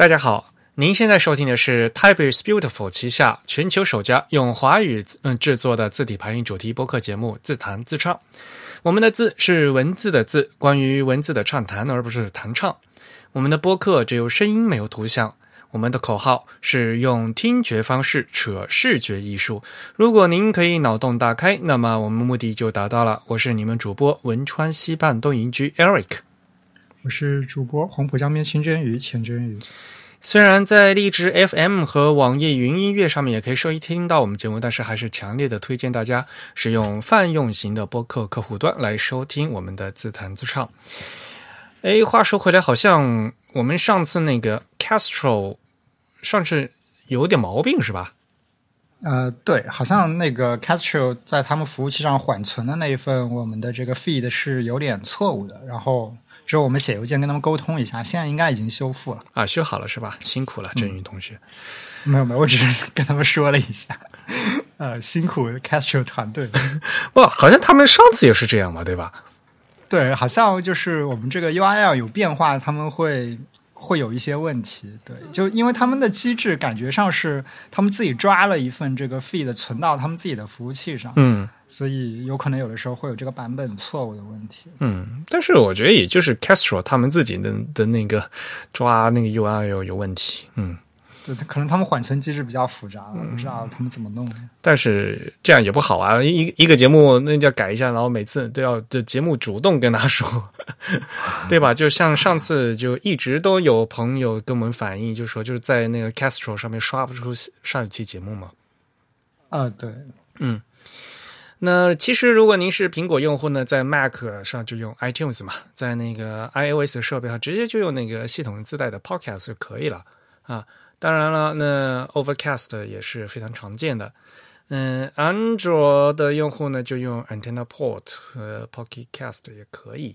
大家好，您现在收听的是 Type is Beautiful 旗下全球首家用华语嗯制作的字体排音主题播客节目《自弹自唱》。我们的字是文字的字，关于文字的畅谈，而不是弹唱。我们的播客只有声音，没有图像。我们的口号是用听觉方式扯视觉艺术。如果您可以脑洞大开，那么我们目的就达到了。我是你们主播汶川西半东营居 Eric。我是主播黄浦江边清蒸鱼钱蒸鱼。虽然在荔枝 FM 和网易云音乐上面也可以收听到我们节目，但是还是强烈的推荐大家使用泛用型的播客客户端来收听我们的自弹自唱。哎，话说回来，好像我们上次那个 Castro 上次有点毛病是吧？呃，对，好像那个 Castro 在他们服务器上缓存的那一份我们的这个 feed 是有点错误的，然后。之后我们写邮件跟他们沟通一下，现在应该已经修复了啊，修好了是吧？辛苦了，郑云同学。没有没有，我只是跟他们说了一下，呃，辛苦 Castro 团队。不，好像他们上次也是这样嘛，对吧？对，好像就是我们这个 URL 有变化，他们会会有一些问题。对，就因为他们的机制感觉上是他们自己抓了一份这个 feed 存到他们自己的服务器上，嗯。所以有可能有的时候会有这个版本错误的问题。嗯，但是我觉得也就是 Castro 他们自己的的那个抓那个 URL 有问题。嗯，对，可能他们缓存机制比较复杂，我不知道他们怎么弄。但是这样也不好啊，一一个节目那就要改一下，然后每次都要这节目主动跟他说，对吧？就像上次就一直都有朋友跟我们反映，就说就是在那个 Castro 上面刷不出上一期节目嘛。啊，对，嗯。那其实，如果您是苹果用户呢，在 Mac 上就用 iTunes 嘛，在那个 iOS 设备上直接就用那个系统自带的 Podcast 就可以了啊。当然了，那 Overcast 也是非常常见的。嗯，安卓的用户呢就用 AntennaPort 和 Pocket Cast 也可以。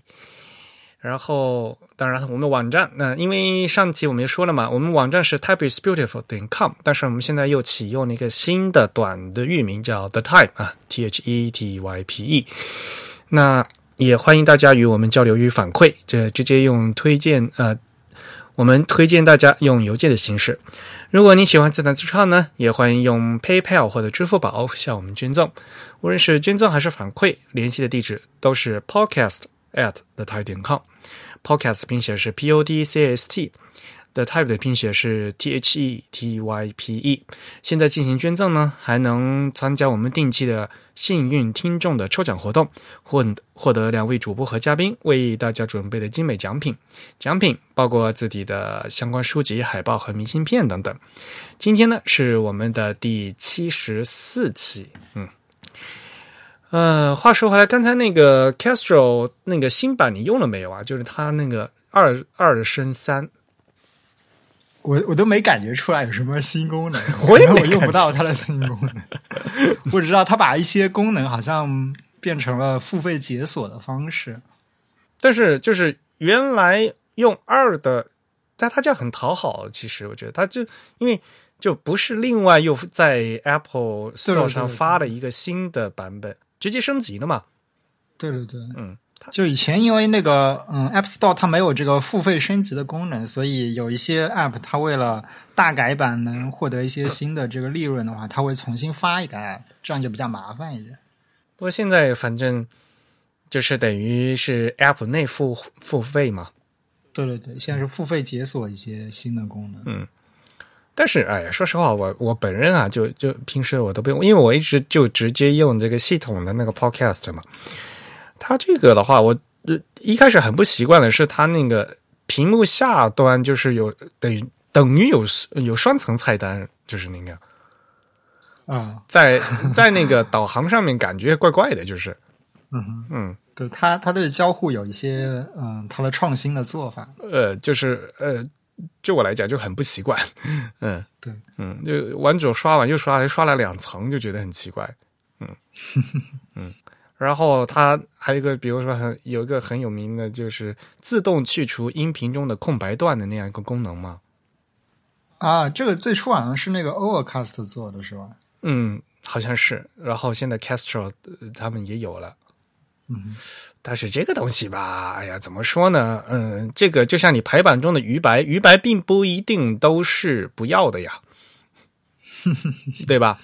然后，当然，我们网站那因为上期我们也说了嘛，我们网站是 typeisbeautiful 点 com，但是我们现在又启用了一个新的短的域名叫 the type 啊，t h e t y p e。那也欢迎大家与我们交流与反馈，这直接用推荐呃，我们推荐大家用邮件的形式。如果你喜欢自弹自唱呢，也欢迎用 PayPal 或者支付宝向我们捐赠。无论是捐赠还是反馈，联系的地址都是 podcast。at the type 点 com，podcast 拼写是 p o d c a s t The type 的拼写是 t h e t y p e。现在进行捐赠呢，还能参加我们定期的幸运听众的抽奖活动，获获得两位主播和嘉宾为大家准备的精美奖品。奖品包括自己的相关书籍、海报和明信片等等。今天呢，是我们的第七十四期，嗯。呃，话说回来，刚才那个 Castro 那个新版你用了没有啊？就是它那个二二升三，我我都没感觉出来有什么新功能，我也我用不到它的新功能。我只知道它把一些功能好像变成了付费解锁的方式，但是就是原来用二的，但它这样很讨好。其实我觉得它就因为就不是另外又在 Apple Store 上发了一个新的版本。直接升级的嘛？对对对，嗯，就以前因为那个嗯，App Store 它没有这个付费升级的功能，所以有一些 App 它为了大改版能获得一些新的这个利润的话，它会重新发一个 App，这样就比较麻烦一点。不过现在反正就是等于是 App 内付付费嘛。对对对，现在是付费解锁一些新的功能。嗯。但是，哎呀，说实话，我我本人啊，就就平时我都不用，因为我一直就直接用这个系统的那个 Podcast 嘛。它这个的话，我一开始很不习惯的是，它那个屏幕下端就是有等于等于有有双层菜单，就是那个。啊，在在那个导航上面感觉怪怪的，就是。嗯嗯，对，它它对交互有一些嗯，它的创新的做法，呃，就是呃。就我来讲就很不习惯，嗯，对，嗯，就完整刷完又刷，还刷了两层，就觉得很奇怪，嗯。嗯。然后它还有一个，比如说很有一个很有名的，就是自动去除音频中的空白段的那样一个功能嘛。啊，这个最初好像是那个 Overcast 做的是吧？嗯，好像是。然后现在 Castro 他们也有了。嗯，但是这个东西吧，哎呀，怎么说呢？嗯，这个就像你排版中的余白，余白并不一定都是不要的呀，对吧？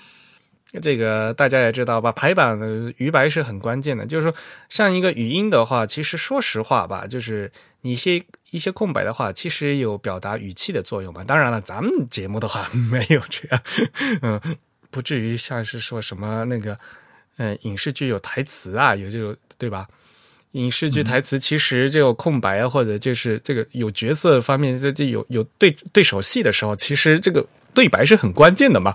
这个大家也知道吧，排版的余白是很关键的。就是说，像一个语音的话，其实说实话吧，就是你一些一些空白的话，其实有表达语气的作用嘛。当然了，咱们节目的话 没有这样，嗯，不至于像是说什么那个，嗯，影视剧有台词啊，有这种对吧？影视剧台词其实这个空白啊，或者就是这个有角色方面，这这有有对对手戏的时候，其实这个对白是很关键的嘛。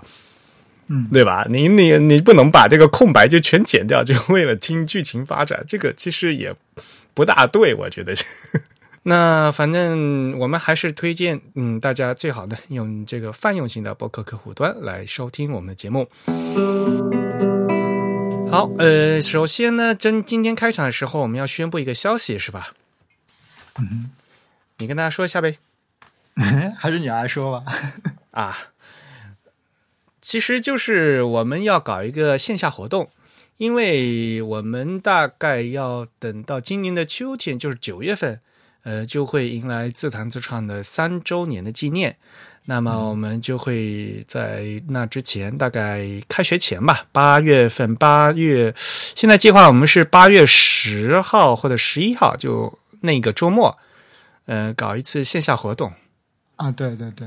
嗯，对吧？你你你不能把这个空白就全剪掉，就为了听剧情发展，这个其实也不大对，我觉得。那反正我们还是推荐，嗯，大家最好呢用这个泛用型的博客客户端来收听我们的节目。好，呃，首先呢，真今天开场的时候，我们要宣布一个消息，是吧？嗯，你跟大家说一下呗。还是你来说吧。啊。其实就是我们要搞一个线下活动，因为我们大概要等到今年的秋天，就是九月份，呃，就会迎来自弹自唱的三周年的纪念。那么我们就会在那之前，大概开学前吧，八月份，八月，现在计划我们是八月十号或者十一号，就那个周末，呃，搞一次线下活动。啊，对对对。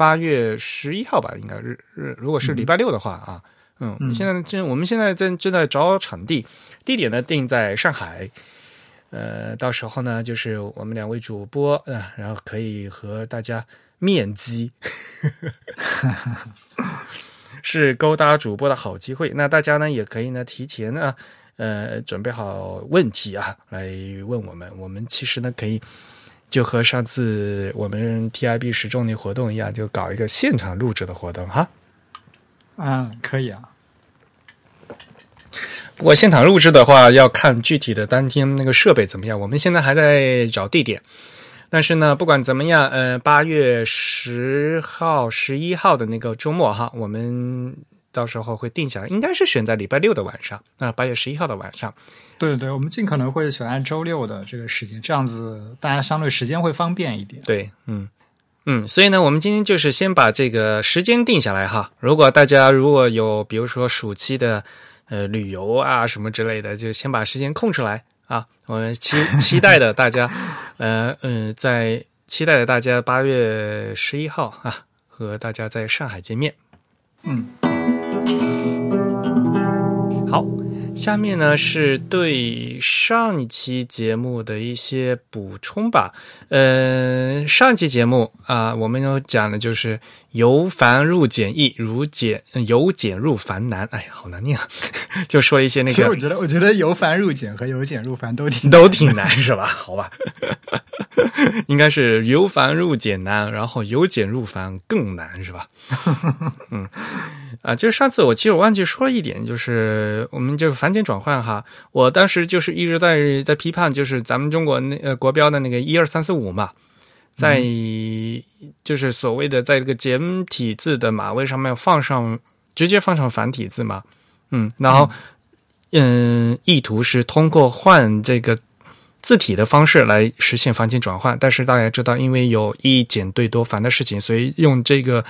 八月十一号吧，应该日日，如果是礼拜六的话啊，嗯，现在正我们现在正正在找场地，地点呢定在上海，呃，到时候呢就是我们两位主播啊，然后可以和大家面基，是勾搭主播的好机会。那大家呢也可以呢提前啊呃准备好问题啊来问我们，我们其实呢可以。就和上次我们 TIB 十周年活动一样，就搞一个现场录制的活动哈。嗯，可以啊。不过现场录制的话，要看具体的当天那个设备怎么样。我们现在还在找地点，但是呢，不管怎么样，呃，八月十号、十一号的那个周末哈，我们到时候会定下来，应该是选在礼拜六的晚上啊，八月十一号的晚上。对对，我们尽可能会选按周六的这个时间，这样子大家相对时间会方便一点。对，嗯嗯，所以呢，我们今天就是先把这个时间定下来哈。如果大家如果有比如说暑期的呃旅游啊什么之类的，就先把时间空出来啊。我们期期待的大家，呃嗯，在期待的大家八月十一号啊，和大家在上海见面。嗯，好。下面呢是对上一期节目的一些补充吧。呃，上期节目啊，我们有讲的就是由繁入简易，如简由简入繁难。哎呀，好难念啊！就说了一些那个。其实我觉得，我觉得由繁入简和由简入繁都挺都挺难，是吧？好吧，应该是由繁入简难，然后由简入繁更难，是吧？嗯。啊，就是上次我其实我忘记说了一点，就是我们就繁简转换哈，我当时就是一直在在批判，就是咱们中国那呃国标的那个一二三四五嘛，在就是所谓的在这个简体字的码位上面放上直接放上繁体字嘛，嗯，然后嗯，意图是通过换这个字体的方式来实现繁简转换，但是大家知道，因为有一简对多繁的事情，所以用这个。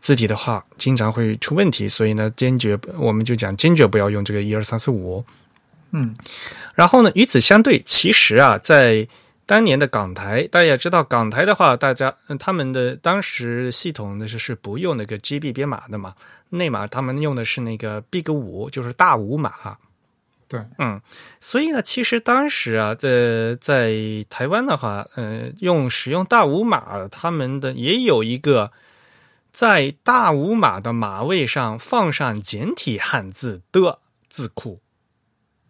字体的话，经常会出问题，所以呢，坚决我们就讲坚决不要用这个一二三四五。嗯，然后呢，与此相对，其实啊，在当年的港台，大家也知道，港台的话，大家他们的当时系统的是是不用那个 GB 编码的嘛，内码他们用的是那个 Big 五，就是大五码。对，嗯，所以呢，其实当时啊，在在台湾的话，呃，用使用大五码，他们的也有一个。在大五码的码位上放上简体汉字的字库。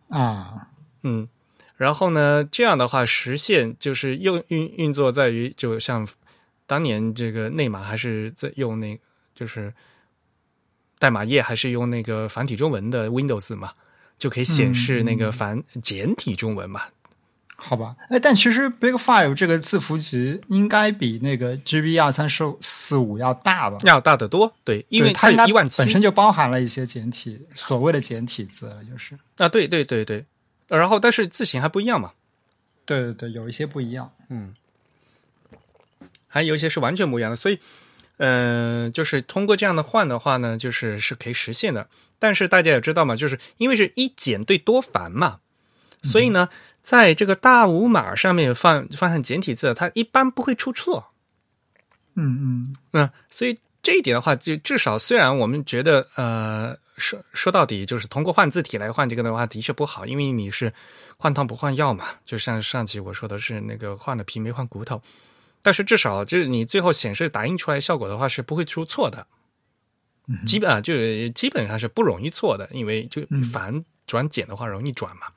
啊，嗯，然后呢，这样的话实现就是用运运作在于，就像当年这个内码还是在用那，就是代码页还是用那个繁体中文的 Windows 嘛，就可以显示那个繁简体中文嘛。好吧，哎，但其实 Big Five 这个字符集应该比那个 GB 二三四四五要大吧？要大得多，对，因为它一万本身就包含了一些简体，所谓的简体字，就是啊，对对对对，然后但是字形还不一样嘛，对对对，有一些不一样。嗯还有一些是完全不一样的，所以，呃，就是通过这样的换的话呢，就是是可以实现的。但是大家也知道嘛，就是因为是一简对多繁嘛，所以呢，在这个大五码上面放放上简体字，它一般不会出错。嗯嗯，那，所以这一点的话，就至少虽然我们觉得，呃，说说到底就是通过换字体来换这个的话，的确不好，因为你是换汤不换药嘛。就像上期我说的是那个换了皮没换骨头，但是至少就是你最后显示打印出来效果的话是不会出错的，基本啊就基本上是不容易错的，因为就繁转简的话容易转嘛，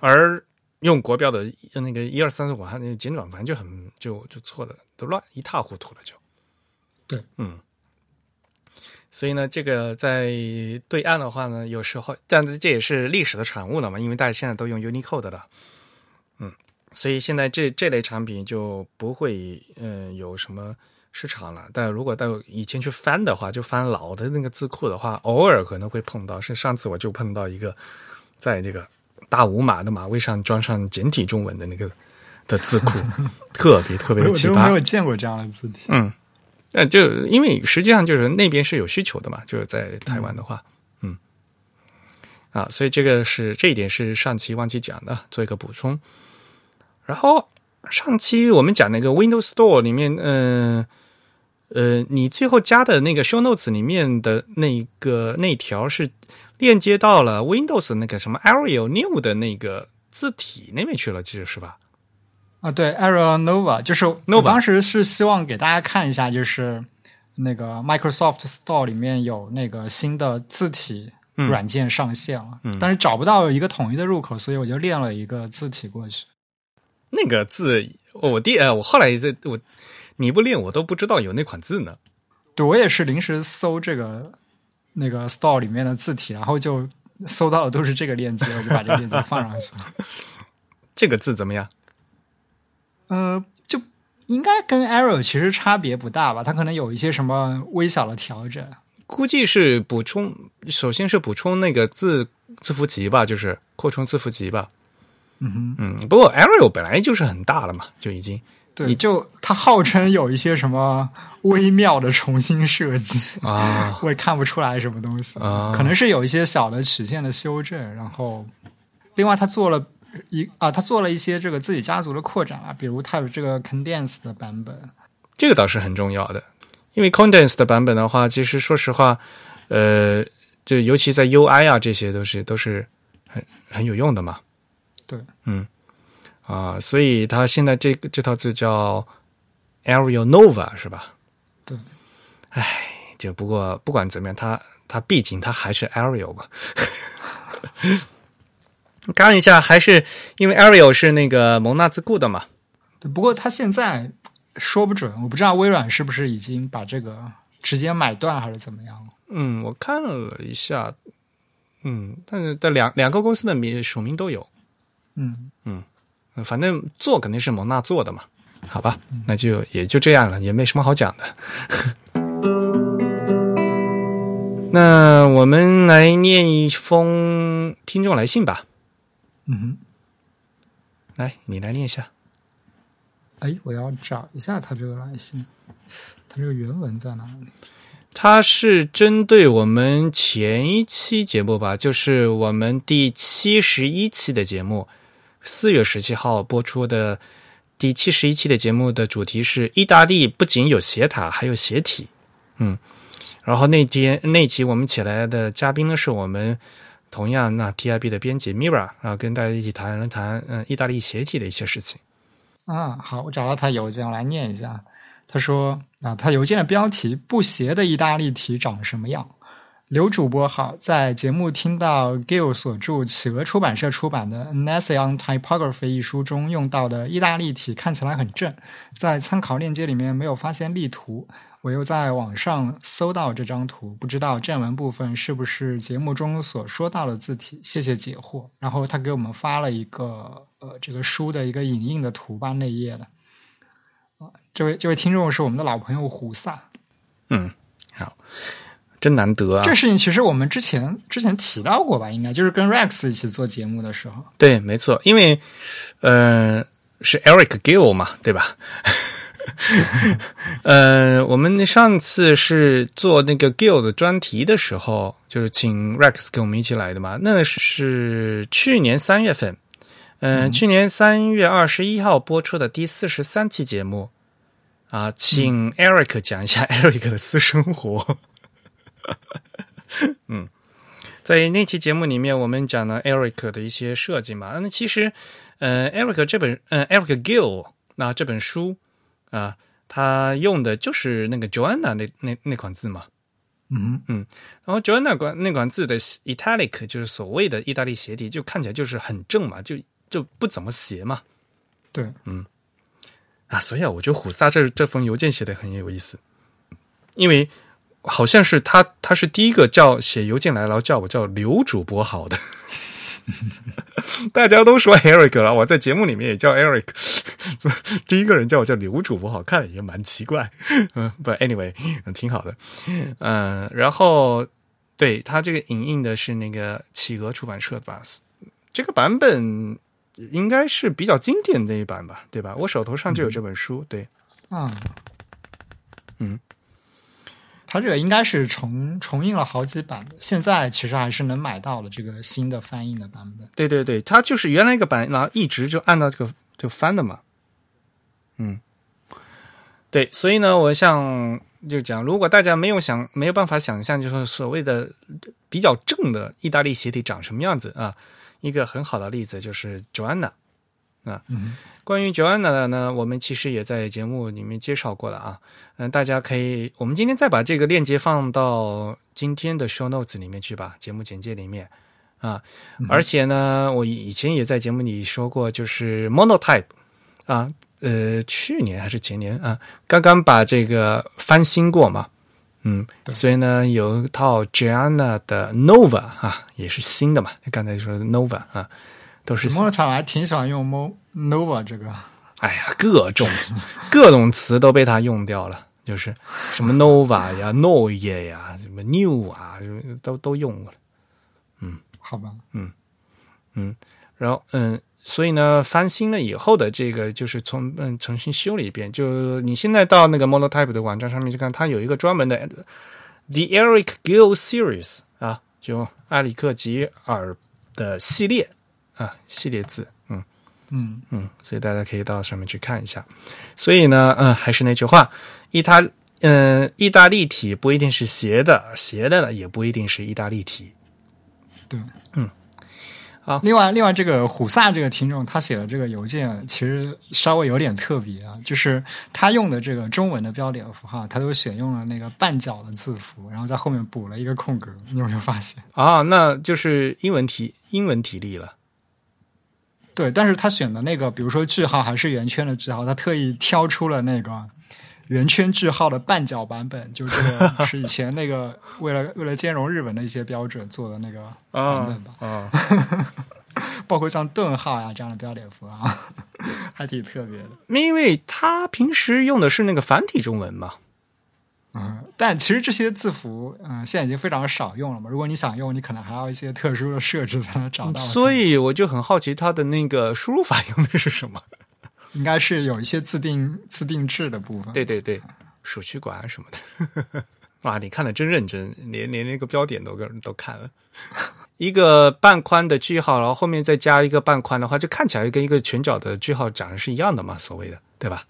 而用国标的那个一二三四五，它那个简转盘就很就就错的都乱一塌糊涂了就。对，嗯，所以呢，这个在对岸的话呢，有时候，但是这也是历史的产物了嘛，因为大家现在都用 Unicode 了，嗯，所以现在这这类产品就不会嗯、呃有什么市场了。但如果到以前去翻的话，就翻老的那个字库的话，偶尔可能会碰到。是上次我就碰到一个，在这个大五码的码位上装上简体中文的那个的字库，特别特别的奇葩我都没有。见过这样的字体。嗯，呃，就因为实际上就是那边是有需求的嘛，就是在台湾的话，嗯，啊，所以这个是这一点是上期忘记讲的，做一个补充。然后上期我们讲那个 Windows Store 里面，嗯呃你最后加的那个 Show Notes 里面的那个那条是链接到了 Windows 那个什么 Arial New 的那个字体那边去了，其实是吧？啊，对，Arial Nova，就是我 Nova 当时是希望给大家看一下，就是那个 Microsoft Store 里面有那个新的字体软件上线了，但是找不到一个统一的入口，所以我就练了一个字体过去。那个字，我第呃，我后来这我你不练，我都不知道有那款字呢。对我也是临时搜这个那个 Store 里面的字体，然后就搜到的都是这个链接，我就把这个链接放上去了。这个字怎么样？呃，就应该跟 Arrow 其实差别不大吧？它可能有一些什么微小的调整。估计是补充，首先是补充那个字字符集吧，就是扩充字符集吧。嗯哼，嗯，不过 Arial 本来就是很大了嘛，就已经对，就它号称有一些什么微妙的重新设计，啊。我也看不出来什么东西，啊。可能是有一些小的曲线的修正，然后另外它做了一啊，它做了一些这个自己家族的扩展啊，比如它有这个 condensed 的版本，这个倒是很重要的，因为 Condensed 的版本的话，其实说实话，呃，就尤其在 UI 啊，这些都是都是很很有用的嘛。对，嗯啊，所以它现在这个这套字叫 Arial Nova 是吧？对，唉，就不过不管怎么样，它它毕竟它还是 Arial 吧。看一下，还是因为 Arial 是那个蒙纳兹固的嘛？对，不过它现在说不准，我不知道微软是不是已经把这个直接买断还是怎么样。嗯，我看了一下，嗯，但是这两两个公司的名署名都有，嗯，嗯反正做肯定是蒙娜做的嘛，好吧，那就也就这样了，也没什么好讲的。那我们来念一封听众来信吧，嗯哼，来，你来念一下。哎，我要找一下他这个来信，他这个原文在哪里？它是针对我们前一期节目吧，就是我们第七十一期的节目，四月十七号播出的第七十一期的节目的主题是意大利不仅有斜塔，还有斜体。嗯，然后那天那期我们请来的嘉宾呢，是我们同样那 TIB 的编辑 Mira 啊，跟大家一起谈了谈嗯意大利斜体的一些事情。啊，好，我找到他邮件，我来念一下。他说啊，他邮件的标题“不斜的意大利体长什么样”。刘主播好，在节目听到 Gill 所著企鹅出版社出版的《An Essay on Typography》一书中用到的意大利体看起来很正，在参考链接里面没有发现例图，我又在网上搜到这张图，不知道正文部分是不是节目中所说到的字体，谢谢解惑。然后他给我们发了一个呃这个书的一个影印的图吧，内页的。这位这位听众是我们的老朋友胡萨，嗯，好，真难得啊！这事情其实我们之前之前提到过吧？应该就是跟 Rex 一起做节目的时候。对，没错，因为呃是 Eric Gill 嘛，对吧？呃，我们上次是做那个 Gill 的专题的时候，就是请 Rex 跟我们一起来的嘛。那是去年三月份，嗯、去年三月二十一号播出的第四十三期节目啊，请 Eric 讲一下 Eric 的私生活。嗯，在那期节目里面，我们讲了 Eric 的一些设计嘛。那其实，呃，Eric 这本，呃，Eric Gill 那这本书啊，他用的就是那个 Joanna 那那那款字嘛。嗯嗯然后 Joanna 款那款字的 italic 就是所谓的意大利斜体，就看起来就是很正嘛，就就不怎么斜嘛。对，嗯啊，所以啊，我觉得虎萨这这封邮件写的很有意思，因为好像是他他是第一个叫写邮件来，然后叫我叫刘主播好的。大家都说 Eric 了，我在节目里面也叫 Eric，第一个人叫我叫刘主播，好看也蛮奇怪。嗯，But anyway，挺好的。嗯，然后对他这个影印的是那个企鹅出版社的吧？这个版本应该是比较经典的一版吧，对吧？我手头上就有这本书，对，嗯，它这个应该是重重印了好几版的，现在其实还是能买到了这个新的翻译的版本。对对对，它就是原来一个版，然后一直就按照这个就翻的嘛。嗯，对，所以呢，我想就讲，如果大家没有想没有办法想象，就是所谓的比较正的意大利鞋底长什么样子啊，一个很好的例子就是 Joanna 啊。嗯关于 Joanna 的呢，我们其实也在节目里面介绍过了啊。嗯，大家可以，我们今天再把这个链接放到今天的 show notes 里面去吧，节目简介里面啊。而且呢，我以前也在节目里说过，就是 Monotype 啊，呃，去年还是前年啊，刚刚把这个翻新过嘛。嗯，所以呢，有一套 Gianna 的 Nova 啊，也是新的嘛。刚才说的 Nova 啊，都是新莫场我还挺喜欢用 Mo Nova 这个，哎呀，各种 各种词都被他用掉了，就是什么 nova 呀、noye 呀、什么 new 啊，都都用过了。嗯好吧？嗯嗯然后嗯，所以呢，翻新了以后的这个就是从嗯重新修了一遍。就你现在到那个 Monotype 的网站上面去看，它有一个专门的 The Eric Gill Series 啊，就埃里克吉尔的系列啊系列字，嗯。嗯，嗯，所以大家可以到上面去看一下。所以呢，嗯，还是那句话，意大嗯、意大利体不一定是斜的，斜的也不一定是意大利体。对，嗯，好另外，另外这个虎萨这个听众他写的这个邮件其实稍微有点特别啊，就是他用的这个中文的标点符号，他都选用了那个半角的字符，然后在后面补了一个空格，你有没有发现？啊，那就是英文体英文体例了。对，但是他选的那个，比如说句号还是圆圈的句号，他特意挑出了那个圆圈句号的半角版本，就这个 是以前那个为了为了兼容日本的一些标准做的那个版本吧，啊，包括像顿号呀这样的标点符号，还挺特别的。因为他平时用的是那个繁体中文嘛。嗯，但其实这些字符，嗯、现在已经非常少用了嘛。如果你想用，你可能还要一些特殊的设置才能找到。所以我就很好奇它的那个输入法 用的是什么。应该是有一些自定自定制的部分。对对对，鼠区管什么的。哇，你看的真认真，连连那个标点都跟都看了。一个半宽的句号，然后后面再加一个半宽的话，就看起来跟一个全角的句号长得是一样的嘛，所谓的，对吧？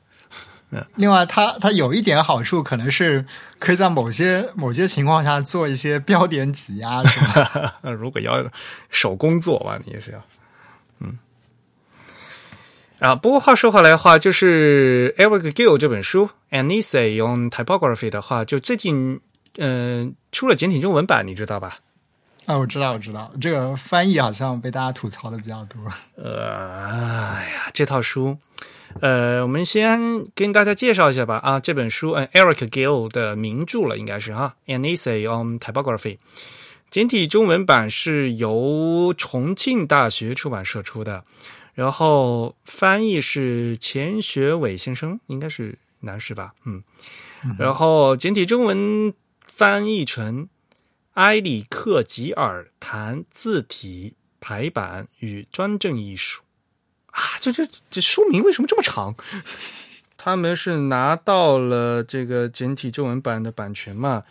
另外它，它有一点好处，可能是可以在某些某些情况下做一些标点挤压，是吧？如果要手工做吧，你也是要，嗯。啊，不过话说回来的话，就是 Eric Gill 这本书《An Essay on Typography》的话，就最近嗯、呃出了简体中文版，你知道吧？啊，我知道，我知道，这个翻译好像被大家吐槽的比较多。呃，哎呀，这套书，呃，我们先跟大家介绍一下吧。啊，这本书，嗯、e r i c Gill 的名著了，应该是哈，《An Essay on Typography》。简体中文版是由重庆大学出版社出的，然后翻译是钱学伟先生，应该是男士吧？嗯，然后简体中文翻译成埃里克吉尔谈字体排版与专政艺术啊，这这这书名为什么这么长？他们是拿到了这个简体中文版的版权嘛？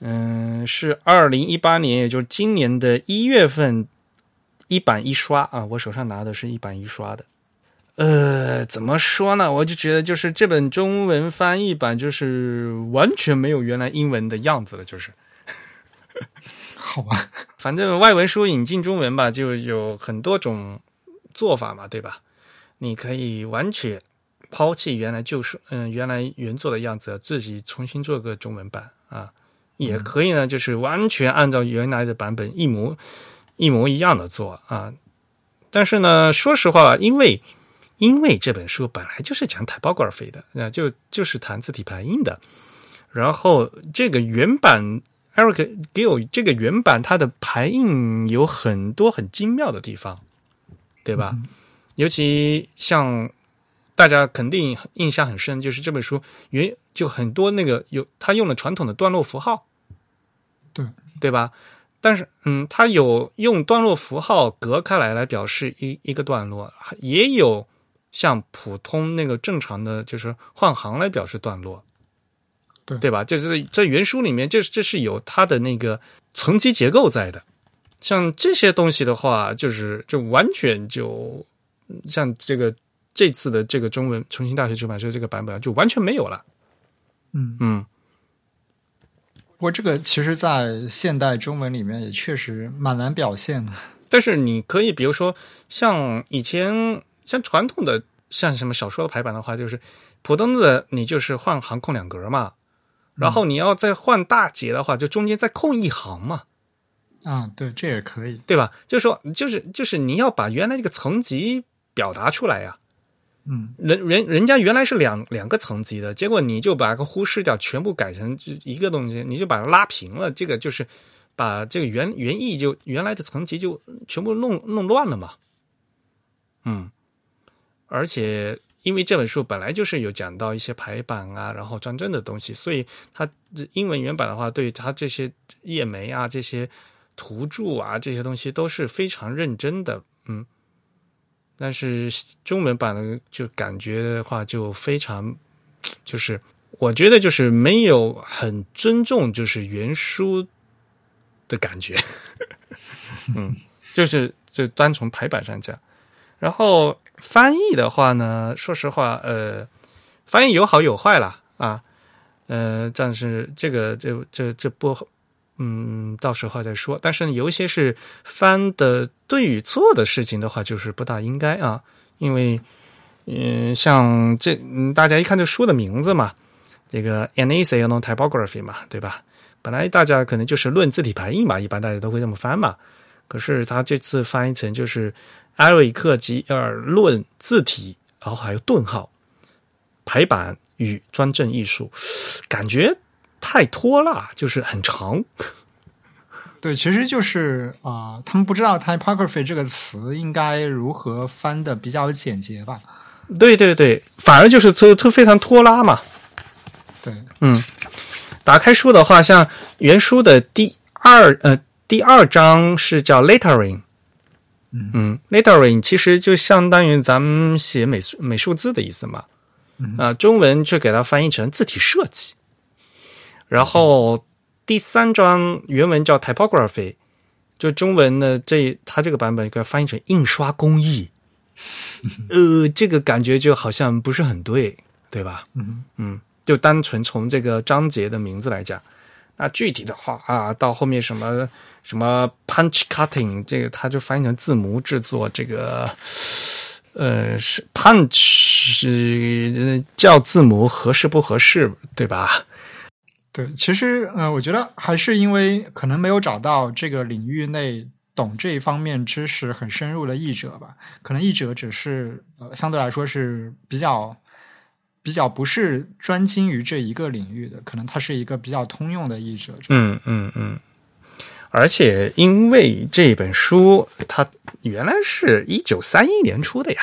嗯，是二零一八年，也就是今年的一月份一版一刷啊，我手上拿的是一版一刷的。呃，怎么说呢？我就觉得就是这本中文翻译版就是完全没有原来英文的样子了，就是。好吧，反正外文书引进中文吧，就有很多种做法嘛，对吧？你可以完全抛弃原来就是嗯原来原作的样子，自己重新做个中文版啊，也可以呢，就是完全按照原来的版本一模一模一样的做啊。但是呢，说实话，因为因为这本书本来就是讲 typography 的，那就就是谈字体排印的，然后这个原版。Eric 给我这个原版，它的排印有很多很精妙的地方，对吧？尤其像大家肯定印象很深，就是这本书原就很多那个有他用了传统的段落符号，对对吧？但是嗯，他有用段落符号隔开来来表示一一个段落，也有像普通那个正常的就是换行来表示段落。对对吧？就是在原书里面，这这是有它的那个层级结构在的。像这些东西的话，就是就完全就像这个这次的这个中文重庆大学出版社这个版本就完全没有了。嗯嗯。不过这个其实，在现代中文里面也确实蛮难表现的。但是你可以，比如说像以前像传统的像什么小说的排版的话，就是普通的你就是换行空两格嘛。然后你要再换大节的话，就中间再空一行嘛。啊，对，这也可以，对吧？就是说，就是就是你要把原来那个层级表达出来呀。嗯，人人人家原来是两两个层级的，结果你就把它忽视掉，全部改成一个东西，你就把它拉平了。这个就是把这个原原意就原来的层级就全部弄弄乱了嘛。嗯，而且。因为这本书本来就是有讲到一些排版啊，然后战争的东西，所以它英文原版的话，对它这些页眉啊、这些图注啊这些东西都是非常认真的，嗯。但是中文版的就感觉的话，就非常，就是我觉得就是没有很尊重，就是原书的感觉，嗯，就是就单从排版上讲。然后翻译的话呢，说实话，呃，翻译有好有坏啦，啊，呃，但是这个这这这不，嗯，到时候再说。但是有一些是翻的对与错的事情的话，就是不大应该啊，因为，嗯，像这嗯大家一看这书的名字嘛，这个 An essay on typography 嘛，对吧？本来大家可能就是论字体排印嘛，一般大家都会这么翻嘛。可是他这次翻译成就是。埃瑞克吉尔论字体，然后还有顿号排版与专政艺术，感觉太拖拉，就是很长。对，其实就是啊，他们不知道 typography 这个词应该如何翻的比较简洁吧？对对对，反而就是都都非常拖拉嘛。对，嗯，打开书的话，像原书的第二呃第二章是叫 lettering。嗯，lettering 其实就相当于咱们写美术美术字的意思嘛，啊，中文就给它翻译成字体设计。然后第三章原文叫 typography，就中文呢这它这个版本给它翻译成印刷工艺。呃，这个感觉就好像不是很对，对吧？嗯嗯，就单纯从这个章节的名字来讲。那具体的话啊，到后面什么什么 punch cutting，这个它就翻译成字模制作，这个呃是 punch 是叫字母合适不合适，对吧？对，其实呃，我觉得还是因为可能没有找到这个领域内懂这一方面知识很深入的译者吧，可能译者只是呃相对来说是比较。比较不是专精于这一个领域的，可能他是一个比较通用的译者。嗯嗯嗯。而且因为这本书它原来是一九三一年出的呀，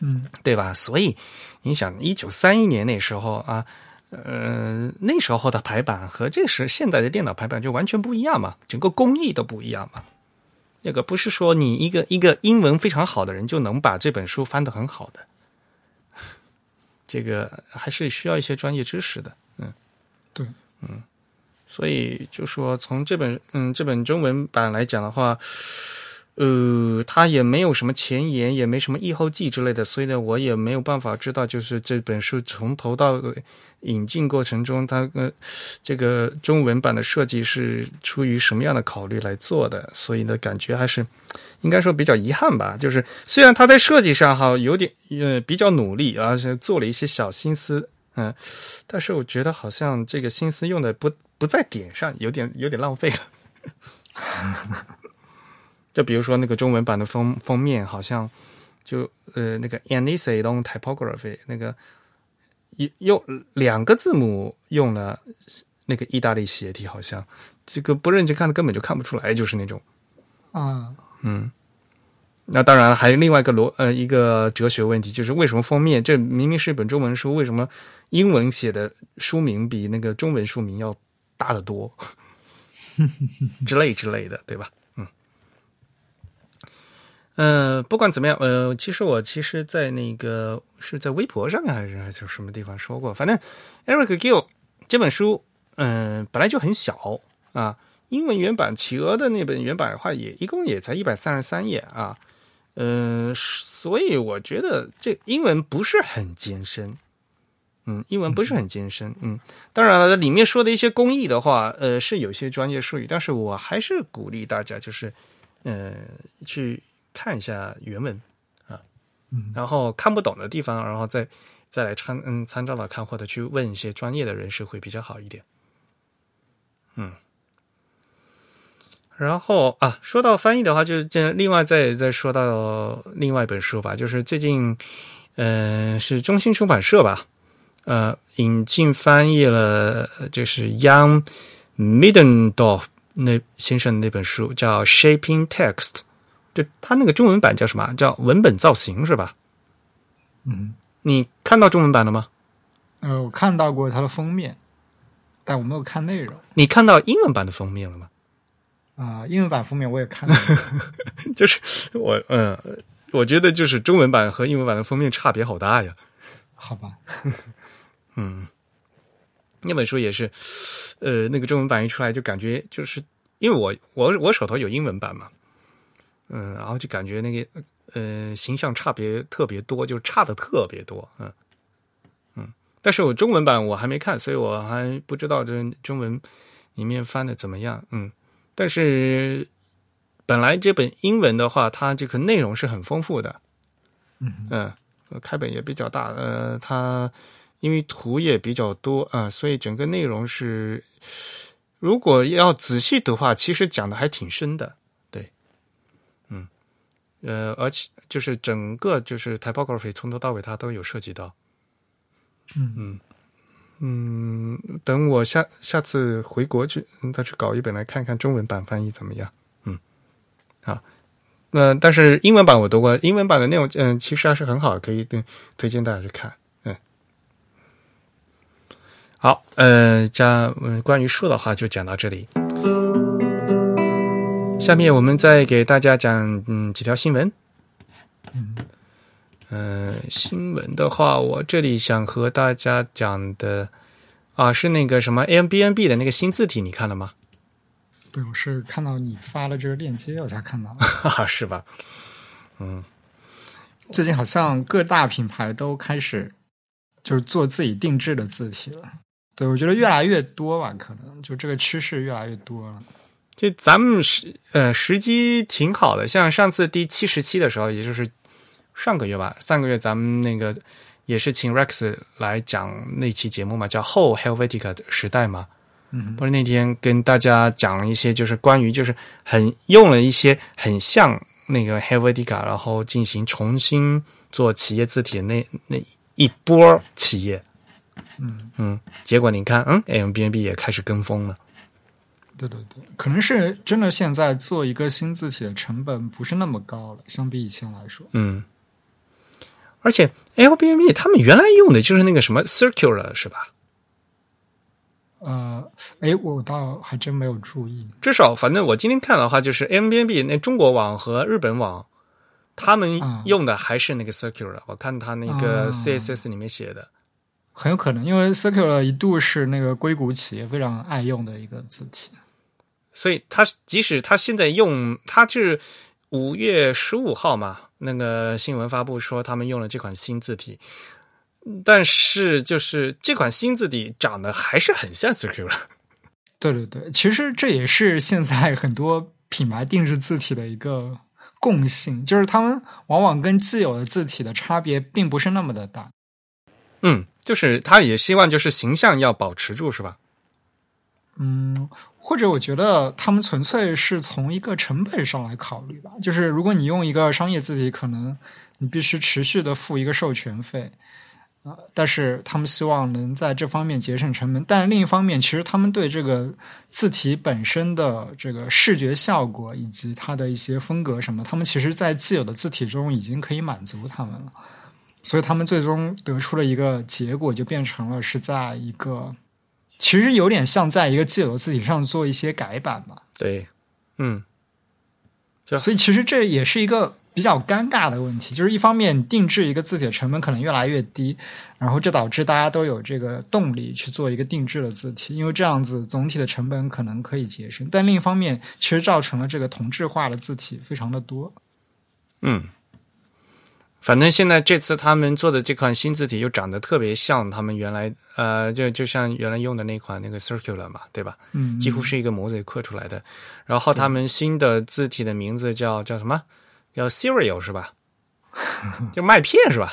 嗯，对吧？所以你想，一九三一年那时候啊，呃，那时候的排版和这时现在的电脑排版就完全不一样嘛，整个工艺都不一样嘛。那个不是说你一个一个英文非常好的人就能把这本书翻得很好的，这个还是需要一些专业知识的。嗯，对，嗯，所以就说从这本嗯这本中文版来讲的话。呃，它也没有什么前言，也没什么译后记之类的，所以呢，我也没有办法知道，就是这本书从头到引进过程中，它呃这个中文版的设计是出于什么样的考虑来做的，所以呢，感觉还是应该说比较遗憾吧。就是虽然他在设计上哈有点呃比较努力，而且做了一些小心思，嗯，但是我觉得好像这个心思用的不不在点上，有点有点浪费了。就比如说那个中文版的封封面，好像就呃那个 Anise on typography 那个一用两个字母用了那个意大利斜体，好像这个不认真看的根本就看不出来，就是那种啊嗯。那当然还有另外一个逻呃一个哲学问题，就是为什么封面这明明是一本中文书，为什么英文写的书名比那个中文书名要大得多 之类之类的，对吧？嗯，不管怎么样，呃，其实我其实，在那个是在微博上面还是还是什么地方说过，反正 Eric Gill 这本书，嗯，本来就很小啊，英文原版企鹅的那本原版的话，也一共也才一百三十三页啊，嗯，所以我觉得这英文不是很艰深，嗯，英文不是很艰深，嗯，当然了，里面说的一些工艺的话，呃，是有些专业术语，但是我还是鼓励大家，就是，呃，去。看一下原文啊，嗯，然后看不懂的地方，然后再再来参嗯参照了看，或者去问一些专业的人士会比较好一点。嗯，然后啊，说到翻译的话，就是这另外再再说到另外一本书吧，就是最近嗯是中信出版社吧，呃引进翻译了，就是 Young Middendorf 那先生的那本书，叫《Shaping Text》。就它那个中文版叫什么？叫文本造型是吧？嗯，你看到中文版了吗？呃，我看到过它的封面，但我没有看内容。你看到英文版的封面了吗？啊，英文版封面我也看了。就是我，嗯，我觉得就是中文版和英文版的封面差别好大呀。好吧。嗯，那本书也是，呃，那个中文版一出来就感觉就是因为我我我手头有英文版嘛。嗯，然后就感觉那个呃形象差别特别多，就差的特别多，嗯嗯。但是我中文版我还没看，所以我还不知道这中文里面翻的怎么样，嗯。但是本来这本英文的话，它这个内容是很丰富的，嗯嗯，开本也比较大，呃，它因为图也比较多啊，所以整个内容是如果要仔细读话，其实讲的还挺深的。呃，而且就是整个就是 typography 从头到尾它都有涉及到，嗯。嗯。嗯，等我下下次回国去再去搞一本来看看中文版翻译怎么样，嗯，好，那但是英文版我读过，英文版的内容嗯其实还是很好，可以推荐大家去看，嗯，好，呃，加嗯关于书的话就讲到这里。下面我们再给大家讲嗯几条新闻。嗯，呃，新闻的话，我这里想和大家讲的啊，是那个什么 A M B N B 的那个新字体，你看了吗？对，我是看到你发了这个链接，我才看到。是吧？嗯，最近好像各大品牌都开始就是做自己定制的字体了。对，我觉得越来越多吧，可能就这个趋势越来越多了。就咱们时呃时机挺好的，像上次第七十期的时候，也就是上个月吧，上个月咱们那个也是请 Rex 来讲那期节目嘛，叫后 Helvetica 的时代嘛。嗯，不是那天跟大家讲一些，就是关于就是很用了一些很像那个 Helvetica，然后进行重新做企业字体的那那一波企业。嗯嗯，结果你看，嗯 ambnb 也开始跟风了。对对对，可能是真的。现在做一个新字体的成本不是那么高了，相比以前来说。嗯，而且 Airbnb 他们原来用的就是那个什么 Circular 是吧？呃，哎，我倒还真没有注意。至少，反正我今天看的话，就是 Airbnb 那中国网和日本网，他们用的还是那个 Circular。我看他那个 C S S 里面写的，很有可能，因为 Circular 一度是那个硅谷企业非常爱用的一个字体，所以他即使他现在用，他是五月十五号嘛，那个新闻发布说他们用了这款新字体。但是，就是这款新字体长得还是很像 Circular。对对对，其实这也是现在很多品牌定制字体的一个共性，就是他们往往跟既有的字体的差别并不是那么的大。嗯，就是他也希望就是形象要保持住，是吧？嗯，或者我觉得他们纯粹是从一个成本上来考虑吧，就是如果你用一个商业字体，可能你必须持续的付一个授权费。啊，但是他们希望能在这方面节省成本，但另一方面，其实他们对这个字体本身的这个视觉效果以及它的一些风格什么，他们其实，在既有的字体中已经可以满足他们了，所以他们最终得出了一个结果，就变成了是在一个其实有点像在一个既有的字体上做一些改版吧。对，嗯，所以其实这也是一个。比较尴尬的问题就是，一方面定制一个字体的成本可能越来越低，然后这导致大家都有这个动力去做一个定制的字体，因为这样子总体的成本可能可以节省。但另一方面，其实造成了这个同质化的字体非常的多。嗯，反正现在这次他们做的这款新字体又长得特别像他们原来呃，就就像原来用的那款那个 Circular 嘛，对吧？嗯，几乎是一个模子刻出来的。然后他们新的字体的名字叫叫什么？叫 cereal 是吧？就麦片是吧？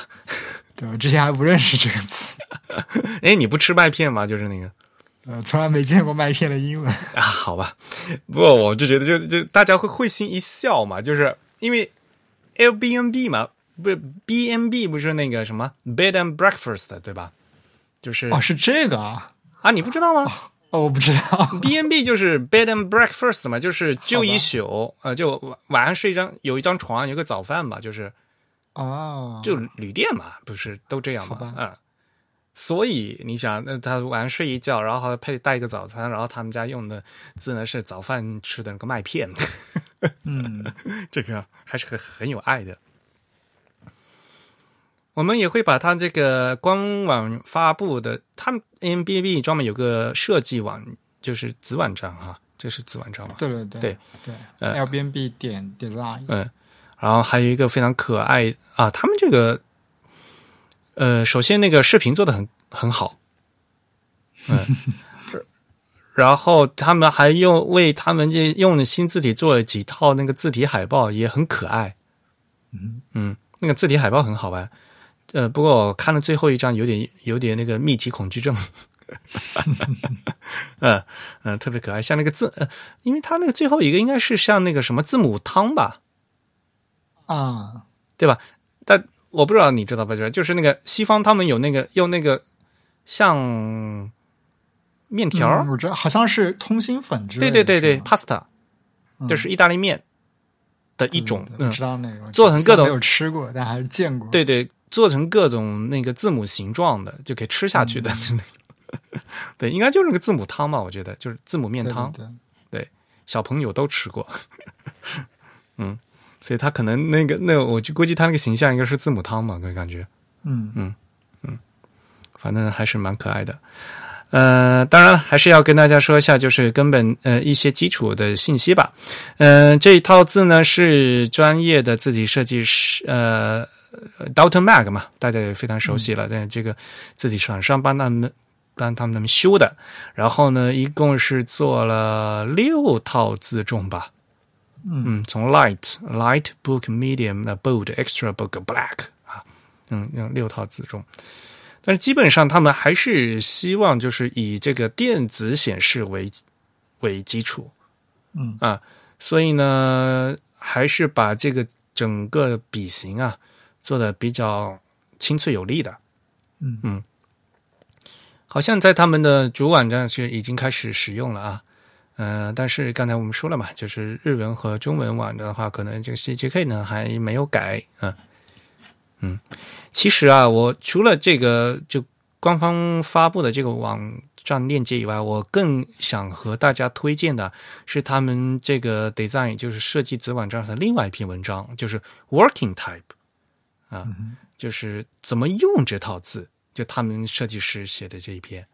对，我之前还不认识这个词。哎，你不吃麦片吗？就是那个，呃，从来没见过麦片的英文 啊。好吧，不，我就觉得，就就大家会会心一笑嘛，就是因为 Airbnb 嘛，不是 B N B 不是那个什么 bed and breakfast 对吧？就是哦，是这个啊啊，你不知道吗？哦，我不知道。B N B 就是 bed and breakfast 嘛，就是就一宿，呃，就晚晚上睡一张有一张床，有个早饭吧，就是哦，就旅店嘛，不是都这样吗？嗯，所以你想，那他晚上睡一觉，然后配带一个早餐，然后他们家用的字呢是早饭吃的那个麦片。嗯，这个还是很很有爱的。我们也会把它这个官网发布的，他们 M B B 专门有个设计网，就是子网站哈，这是子网站嘛？对对对对对，L B N B 点 design。嗯，然后还有一个非常可爱啊，他们这个呃，首先那个视频做的很很好，嗯，然后他们还用为他们这用的新字体做了几套那个字体海报，也很可爱。嗯嗯，那个字体海报很好玩。呃，不过我看了最后一张，有点有点那个密集恐惧症。嗯嗯，特别可爱，像那个字，呃，因为它那个最后一个应该是像那个什么字母汤吧？啊，对吧？但我不知道你知道不知道，就是那个西方他们有那个用那个像面条，我知道好像是通心粉之类，对对对对，pasta，就是意大利面的一种，我知道那个做成各种没有吃过，但还是见过，对对。做成各种那个字母形状的，就可以吃下去的，对，应该就是个字母汤吧，我觉得就是字母面汤，对，小朋友都吃过，嗯，所以他可能那个那，我就估计他那个形象应该是字母汤嘛，我感觉，嗯。嗯嗯，反正还是蛮可爱的，呃，当然还是要跟大家说一下，就是根本呃一些基础的信息吧，嗯，这一套字呢是专业的字体设计师呃。D o t m a g 嘛，大家也非常熟悉了。但这个字体厂商帮他们帮他们修的，然后呢，一共是做了六套字重吧。嗯，从 light、light book、medium、bold、extra book、black 啊，嗯，用六套字重。但是基本上他们还是希望就是以这个电子显示为为基础。嗯啊，所以呢，还是把这个整个笔型啊。做的比较清脆有力的，嗯。嗯，好像在他们的主网站是已经开始使用了啊，呃，但是刚才我们说了嘛，就是日文和中文网的话，可能这个 CJK 呢还没有改，嗯。嗯，其实啊，我除了这个就官方发布的这个网站链接以外，我更想和大家推荐的是他们这个 design，就是设计子网站上的另外一篇文章，就是 working type 啊，就是怎么用这套字，就他们设计师写的这一篇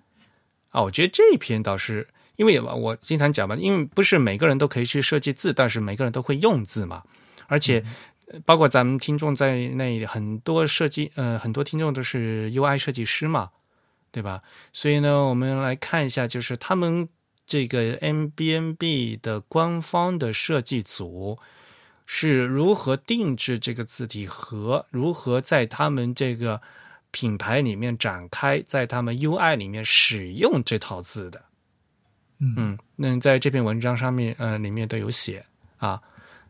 啊，我觉得这一篇倒是因为我经常讲嘛，因为不是每个人都可以去设计字，但是每个人都会用字嘛，而且。包括咱们听众在内，很多设计呃，很多听众都是 UI 设计师嘛，对吧？所以呢，我们来看一下，就是他们这个 MBNB 的官方的设计组是如何定制这个字体和如何在他们这个品牌里面展开，在他们 UI 里面使用这套字的。嗯，那在这篇文章上面呃，里面都有写啊。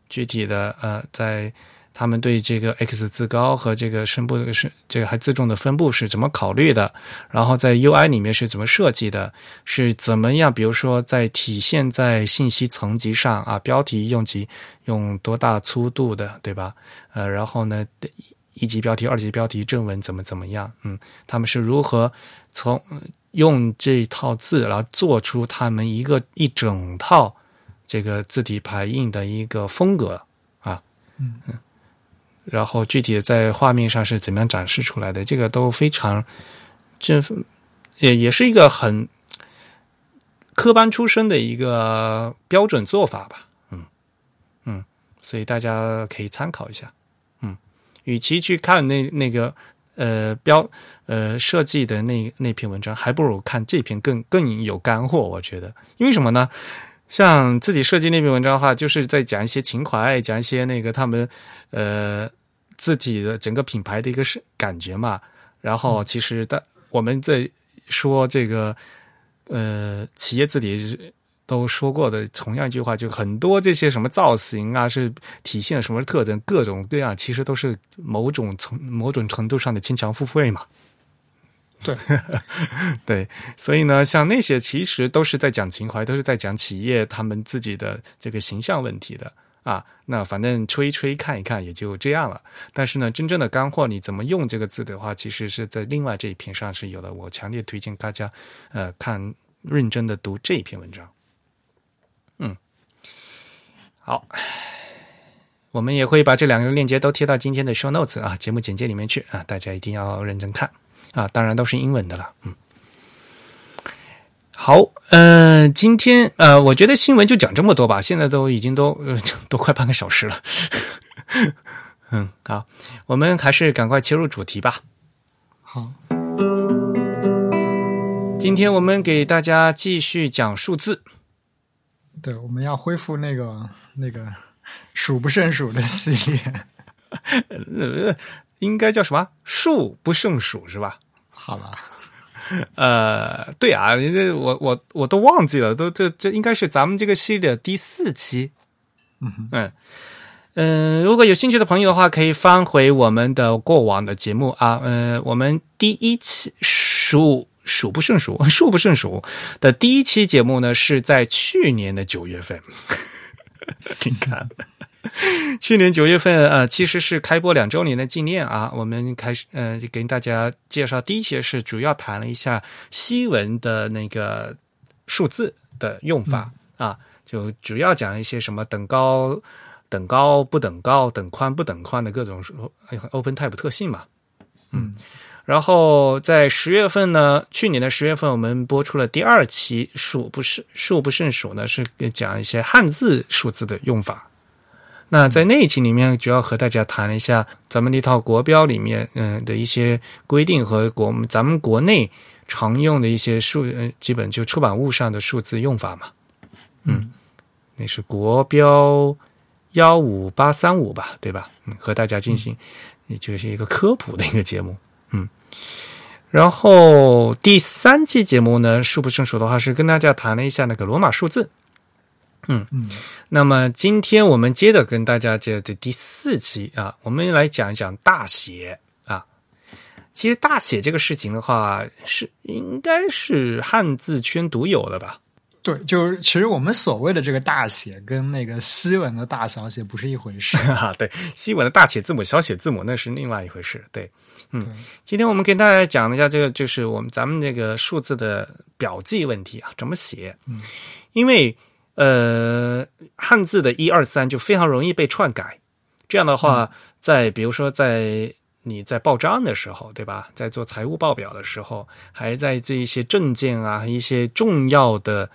具体的呃，在他们对这个 x 字高和这个声部的是这个还自重的分布是怎么考虑的？然后在 UI 里面是怎么设计的？是怎么样？比如说在体现在信息层级上啊，标题用级用多大粗度的，对吧？呃，然后呢，一级标题、二级标题正文怎么怎么样？嗯，他们是如何从用这套字来做出他们一个一整套？这个字体排印的一个风格啊，嗯嗯，然后具体在画面上是怎么样展示出来的，这个都非常这也也是一个很科班出身的一个标准做法吧，嗯嗯，所以大家可以参考一下，嗯，与其去看那那个呃标呃设计的那那篇文章，还不如看这篇更更有干货，我觉得，因为什么呢？像自己设计那篇文章的话，就是在讲一些情怀，讲一些那个他们呃字体的整个品牌的一个是感觉嘛。然后其实的我们在说这个呃企业字体都说过的同样一句话，就很多这些什么造型啊，是体现了什么特征，各种各样，其实都是某种程某种程度上的牵强附会嘛。对，对，所以呢，像那些其实都是在讲情怀，都是在讲企业他们自己的这个形象问题的啊。那反正吹一吹看一看也就这样了。但是呢，真正的干货，你怎么用这个字的话，其实是在另外这一篇上是有的。我强烈推荐大家呃看认真的读这一篇文章。嗯，好，我们也会把这两个链接都贴到今天的 show notes 啊节目简介里面去啊，大家一定要认真看。啊，当然都是英文的了。嗯，好，呃，今天呃，我觉得新闻就讲这么多吧。现在都已经都呃 都快半个小时了。嗯，好，我们还是赶快切入主题吧。好，今天我们给大家继续讲数字。对，我们要恢复那个那个数不胜数的系列。呃，应该叫什么？数不胜数是吧？好吧，呃，对啊，这我我我都忘记了，都这这应该是咱们这个系列第四期。嗯嗯嗯，如果有兴趣的朋友的话，可以翻回我们的过往的节目啊。呃，我们第一期数数不胜数，数不胜数的第一期节目呢，是在去年的九月份。你看。去年九月份，呃，其实是开播两周年的纪念啊。我们开始，呃，给大家介绍第一期是主要谈了一下西文的那个数字的用法啊，就主要讲一些什么等高、等高不等高、等宽不等宽的各种 Open Type 特性嘛。嗯，然后在十月份呢，去年的十月份，我们播出了第二期，数不胜数不胜数呢，是讲一些汉字数字的用法。那在那一期里面，主要和大家谈了一下咱们那套国标里面，嗯的一些规定和国咱们国内常用的一些数，基本就出版物上的数字用法嘛。嗯，那是国标幺五八三五吧，对吧？嗯，和大家进行，也就是一个科普的一个节目。嗯，然后第三期节目呢，数不胜数的话，是跟大家谈了一下那个罗马数字。嗯嗯，那么今天我们接着跟大家接着第四期啊，我们来讲一讲大写啊。其实大写这个事情的话，是应该是汉字圈独有的吧？对，就是其实我们所谓的这个大写，跟那个西文的大小写不是一回事 啊。对，西文的大写字母、小写字母那是另外一回事。对，嗯今天我们跟大家讲一下这个，就是我们咱们这个数字的表记问题啊，怎么写？嗯，因为呃，汉字的一二三就非常容易被篡改。这样的话，在比如说在你在报账的时候，对吧？在做财务报表的时候，还在这一些证件啊、一些重要的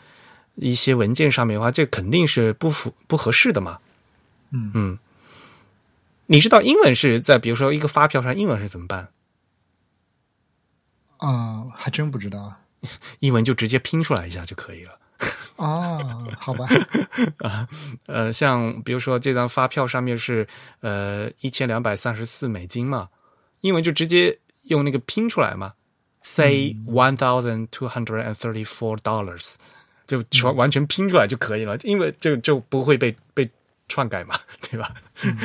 一些文件上面的话，这肯定是不符不合适的嘛。嗯嗯，你知道英文是在比如说一个发票上英文是怎么办？啊、还真不知道 英文就直接拼出来一下就可以了。哦，好吧，啊呃，像比如说这张发票上面是呃一千两百三十四美金嘛，英文就直接用那个拼出来嘛，say one thousand two hundred and thirty four dollars，就全完全拼出来就可以了，因为就就不会被被篡改嘛，对吧？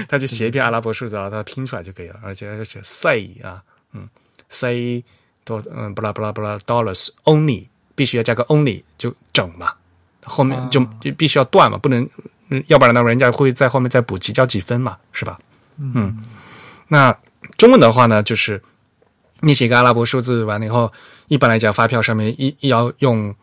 他就写一篇阿拉伯数字啊，他拼出来就可以了，而且而且 say 啊，嗯，say 多嗯不啦不啦不啦 dollars only，必须要加个 only 就整嘛。后面就就必须要断嘛，不能，嗯要不然呢，人家会在后面再补几角几分嘛，是吧？嗯，那中文的话呢，就是你写个阿拉伯数字完了以后，一般来讲发票上面一一要用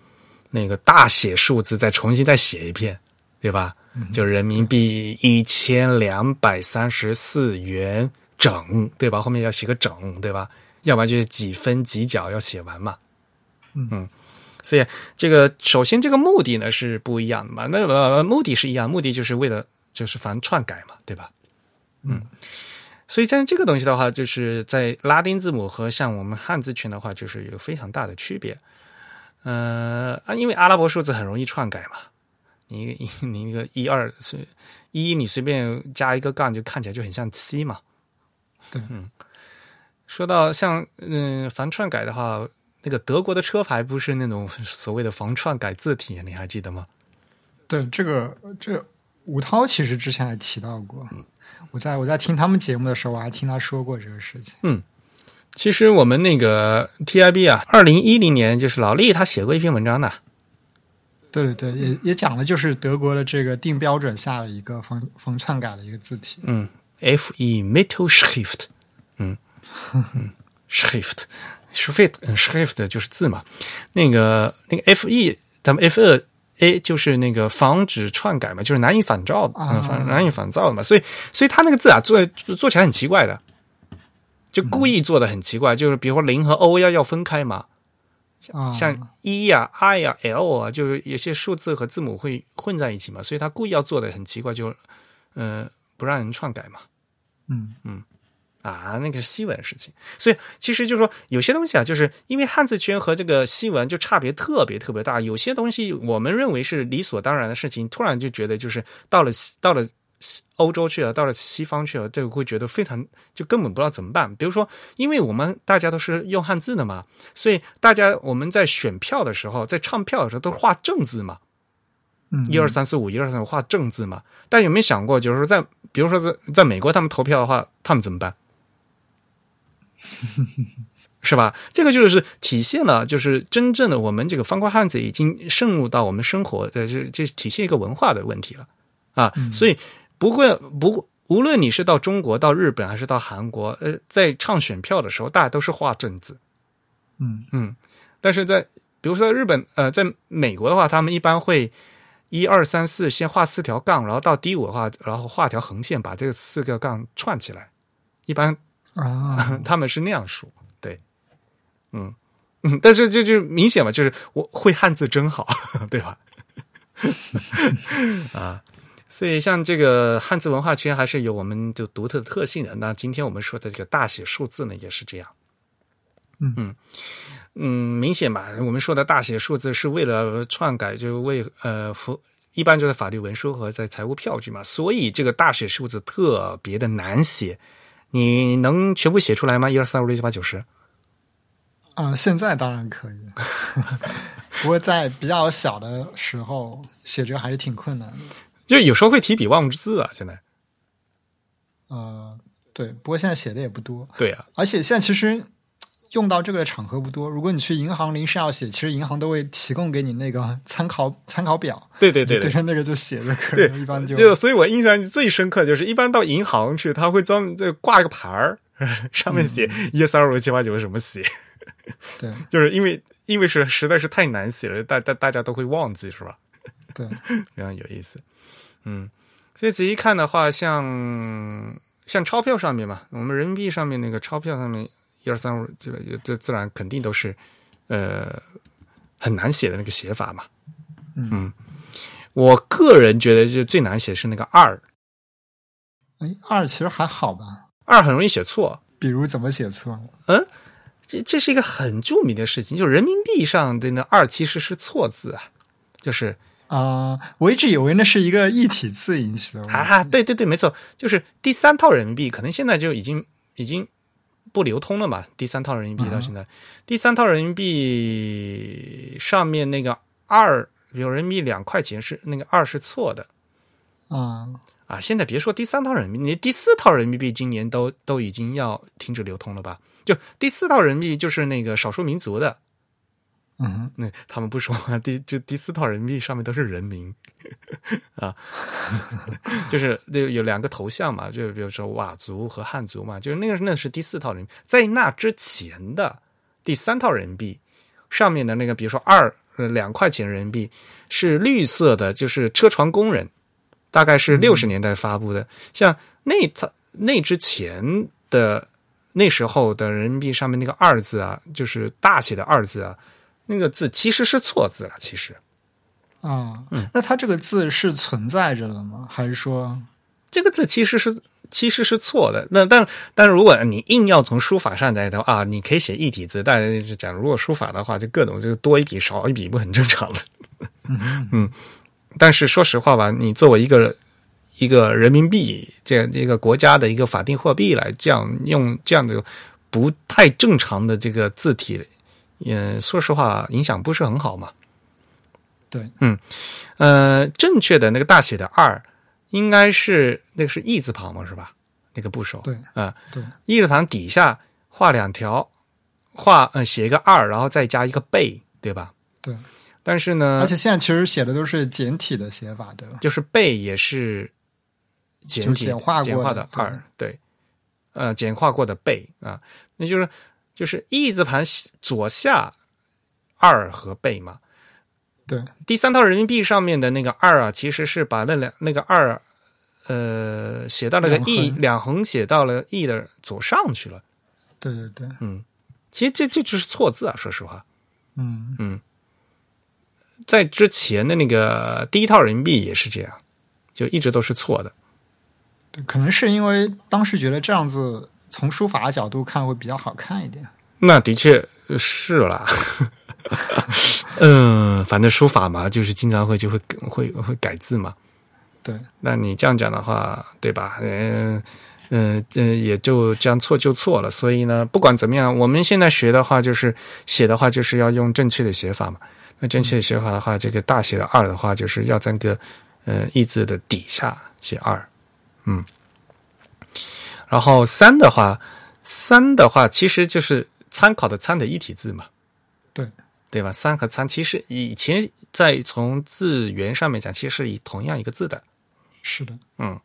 那个大写数字再重新再写一遍，对吧？就人民币一千两百三十四元整，对吧？后面要写个整，对吧？要不然就是几分几角要写完嘛。嗯所以这个首先这个目的呢是不一样的嘛，那呃目的是一样，目的就是为了就是防篡改嘛，对吧？嗯，所以像这个东西的话，就是在拉丁字母和像我们汉字群的话，就是有非常大的区别。呃啊，因为阿拉伯数字很容易篡改嘛，你 你你那个一二是一，你随便加一个杠就看起来就很像七嘛。对，嗯。说到像嗯防篡改的话，那个德国的车牌不是那种 所谓的防篡改字体，你还记得吗？对这个这吴涛其实之前还提到过，我在我在听他们节目的时候，我还听他说过这个事情。嗯。其实我们那个 TIB 啊，二零一零年就是老厉他写过一篇文章的，对对对，也也讲的就是德国的这个定标准下的一个防防篡改的一个字体。嗯，F E Mittelschrift，嗯。嗯 ，Schrift。Schrift Schrift 就是字嘛，那个那个 F E 咱们 F 二 A 就是那个防止篡改嘛，就是难以反照，啊。嗯，反难以反照的嘛，所以所以他那个字啊做做起来很奇怪的，就故意做的很奇怪，就是比如说零和 O 要要分开嘛，啊，像 E 呀、I 呀、L 啊，就是有些数字和字母会混在一起嘛，所以他故意要做的很奇怪，就呃不让人篡改嘛。嗯。嗯啊，那个是西文的事情，所以其实就是说，有些东西啊，就是因为汉字圈和这个西文就差别特别特别大，有些东西我们认为是理所当然的事情，突然就觉得就是到了到了西欧洲去了，到了西方去了，这个会觉得非常就根本不知道怎么办。比如说，因为我们大家都是用汉字的嘛，所以大家我们在选票的时候，在唱票的时候都是画正字嘛，嗯，一二三四五，一二三四五画正字嘛。但有没有想过，就是说在比如说在在美国他们投票的话，他们怎么办？是吧？这个就是体现了，就是真正的我们这个方块汉子已经渗入到我们生活的，这这体现一个文化的问题了啊！所以不会不无论你是到中国、到日本还是到韩国，呃，在唱选票的时候，大家都是画正字，嗯嗯，但是在比如说在日本，呃，在美国的话，他们一般会一二三四先画四条杠，然后到第五的话，然后画条横线，把这个四个杠串起来。一般啊，他们是那样说，对，嗯嗯，但是就就明显嘛，就是我会汉字真好，对吧？啊，所以像这个汉字文化圈还是有我们就独特的特性的。那今天我们说的这个大写数字呢，也是这样。嗯嗯嗯，明显吧？我们说的大写数字是为了篡改，就为呃符，一般就是法律文书和在财务票据嘛，所以这个大写数字特别的难写。你能全部写出来吗？一二三五六七八九十？啊，现在当然可以，不过在比较小的时候写这个还是挺困难的。就有时候会提笔忘字啊。现在，呃，对，不过现在写的也不多，对啊，而且现在其实用到这个的场合不多。如果你去银行临时要写，其实银行都会提供给你那个参考参考表，对对对对对。着那个就写就可以对。一般就就所以，我印象最深刻就是，一般到银行去，他会专门这挂一个牌儿，上面写一二三四五六七八九怎么写？对就是因为因为是实在是太难写了，大大大家都会忘记，是吧？对，非常有意思。嗯，所以仔细看的话，像像钞票上面嘛，我们人民币上面那个钞票上面一二三五，这个这自然肯定都是呃很难写的那个写法嘛。嗯我个人觉得就最难写是那个二，哎，二其实还好吧？二很容易写错。比如怎么写错了？这这是一个很著名的事情，就是人民币上的那二其实是错字啊，就是啊、我一直以为那是一个异体字引起的。啊，对对对，没错，就是第三套人民币，可能现在就已经已经不流通了嘛。第三套人民币到现在，第三套人民币上面那个二，比如人民币两块钱是那个二是错的啊、啊。现在别说第三套人民币，你第四套人民币今年都都已经要停止流通了吧？就第四套人民币就是那个少数民族的，嗯，那他们不说话？第就第四套人民币上面都是人名 啊，就是有有两个头像嘛，就比如说佤族和汉族嘛，就是那个那是第四套人。民币，在那之前的第三套人民币上面的那个，比如说二呃两块钱人民币是绿色的，就是车床工人，大概是六十年代发布的，像那套那之前的那时候的人民币上面那个二字啊，就是大写的二字啊，那个字其实是错字了，其实啊，嗯那它这个字是存在着的吗？还是说，这个字其实是其实是错的。那但但是如果你硬要从书法上来的话啊，你可以写一体字，但是讲如果书法的话，就各种就多一笔少一笔不很正常的。嗯，但是说实话吧，你作为一个一个人民币这样一个国家的一个法定货币来这样用这样的不太正常的这个字体，嗯，说实话影响不是很好嘛。对，嗯呃，正确的那个大写的二，应该是那个是义字旁嘛，是吧？那个部首，对啊、对，义字旁底下画两条，画呃写一个二，然后再加一个贝，对吧？对。但是呢而，且现在其实写的都是简体的写法，对吧？就是贝也是简体简化过的二，对，呃，简化过的贝啊，那就是就是义字盘左下二和贝嘛。对，第三套人民币上面的那个二啊，其实是把那两那个二，呃，写到那个两义横两横写到了 e 的左上去了。对对对，嗯其实这这就是错字啊，说实话，嗯在之前的那个第一套人民币也是这样，就一直都是错的。对，可能是因为当时觉得这样子从书法角度看会比较好看一点。那的确是啦，嗯，反正书法嘛，就是经常会就会会会改字嘛。对，那你这样讲的话，对吧？嗯嗯嗯，也就这样错就错了。所以呢，不管怎么样，我们现在学的话，就是写的话，就是要用正确的写法嘛。那正确的写法的话，这个大写的二的话，就是要在个呃义字的底下写二，嗯。然后三的话，三的话其实就是参考的参的一体字嘛，对。对吧？三和参其实以前在从字源上面讲，其实是以同样一个字的。是的，嗯。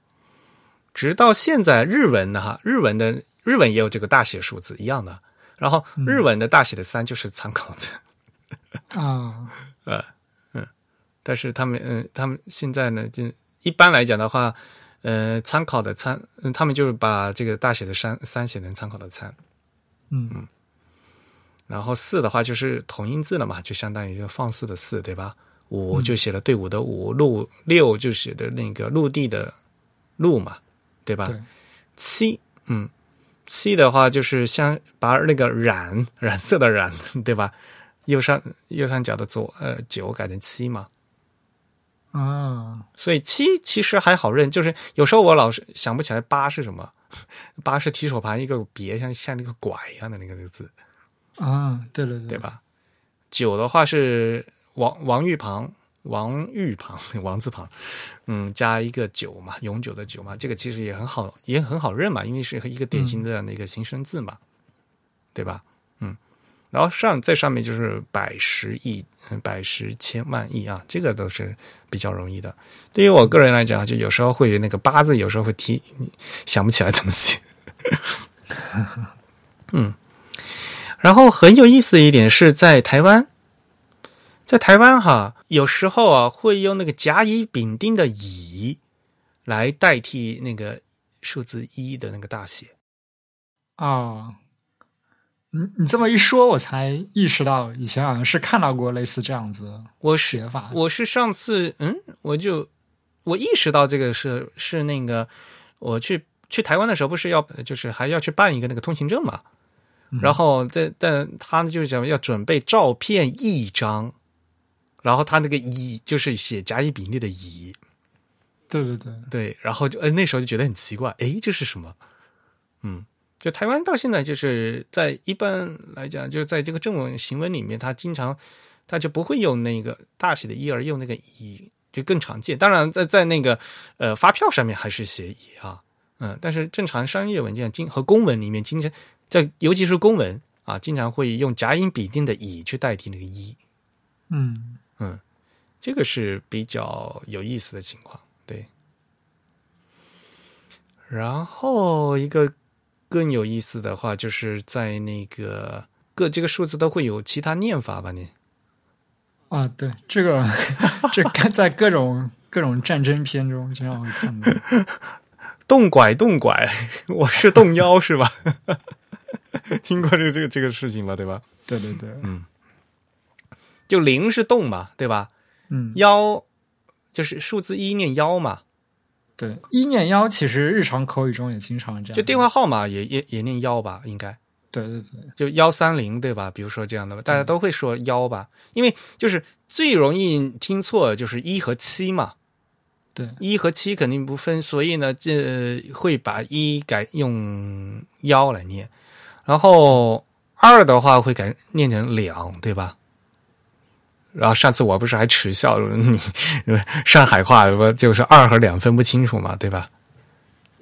直到现在，日文的哈，日文的日文也有这个大写数字一样的。然后日文的大写的三就是参考字，啊，呃嗯。但是他们嗯，他们现在呢，就一般来讲的话，呃，参考的参，嗯他们就是把这个大写的三三写成参考的参，嗯然后四的话就是同音字了嘛，就相当于一个放肆的肆，对吧？五就写了队伍的五，陆六就写的那个陆地的陆嘛，对吧？对，七，嗯，七的话就是像把那个染染色的染，对吧？右上右上角的左呃九改成七嘛，啊，所以七其实还好认，就是有时候我老是想不起来八是什么，八是提手旁一个别，像像那个拐一样的那个那个字，啊，对对对对吧？九的话是王王玉旁，王玉旁，王字旁，嗯，加一个九嘛，永久的久嘛，这个其实也很好，也很好认嘛，因为是一个典型的那个形声字嘛，对吧？然后上在上面就是百十亿、百十千万亿啊，这个都是比较容易的。对于我个人来讲，就有时候会那个八字，有时候会提想不起来怎么写。嗯，然后很有意思的一点是在台湾，在台湾哈，有时候啊会用那个甲乙丙丁的乙来代替那个数字一的那个大写。哦，你你这么一说，我才意识到以前好像是看到过类似这样子我写法。我是上次嗯，我就我意识到这个是是那个我去去台湾的时候，不是要就是还要去办一个那个通行证嘛，然后在但他就是讲要准备照片一张，然后他那个乙就是写甲乙丙丁的乙，对对对，对，然后就呃那时候就觉得很奇怪，诶，这是什么？嗯，就台湾到现在就是在一般来讲，就是在这个正文行文里面，他经常他就不会用那个大写的一，而用那个乙，就更常见。当然在，在那个呃发票上面还是写乙啊，嗯，但是正常商业文件经和公文里面，经常在尤其是公文啊，经常会用甲乙丙丁的乙去代替那个一。嗯嗯，这个是比较有意思的情况，对。然后一个更有意思的话，就是在那个各这个数字都会有其他念法吧？你啊，对这个 这在各种 各种战争片中经常会看到。动 拐动拐，我是动腰是吧？听过这个这个这个事情吧？对吧？对对对，嗯，就零是动嘛，对吧？嗯，幺就是数字一念幺嘛，对，一念幺其实日常口语中也经常这样。就电话号码也也也念幺吧，应该。对对对，就幺三零对吧？比如说这样的吧，大家都会说幺吧，因为就是最容易听错就是一和七嘛，对，一和七肯定不分，所以呢，这会把一改用幺来念，然后二的话会改念成两，对吧？然后上次我不是还耻笑你 上海话不就是二和两分不清楚嘛，对吧？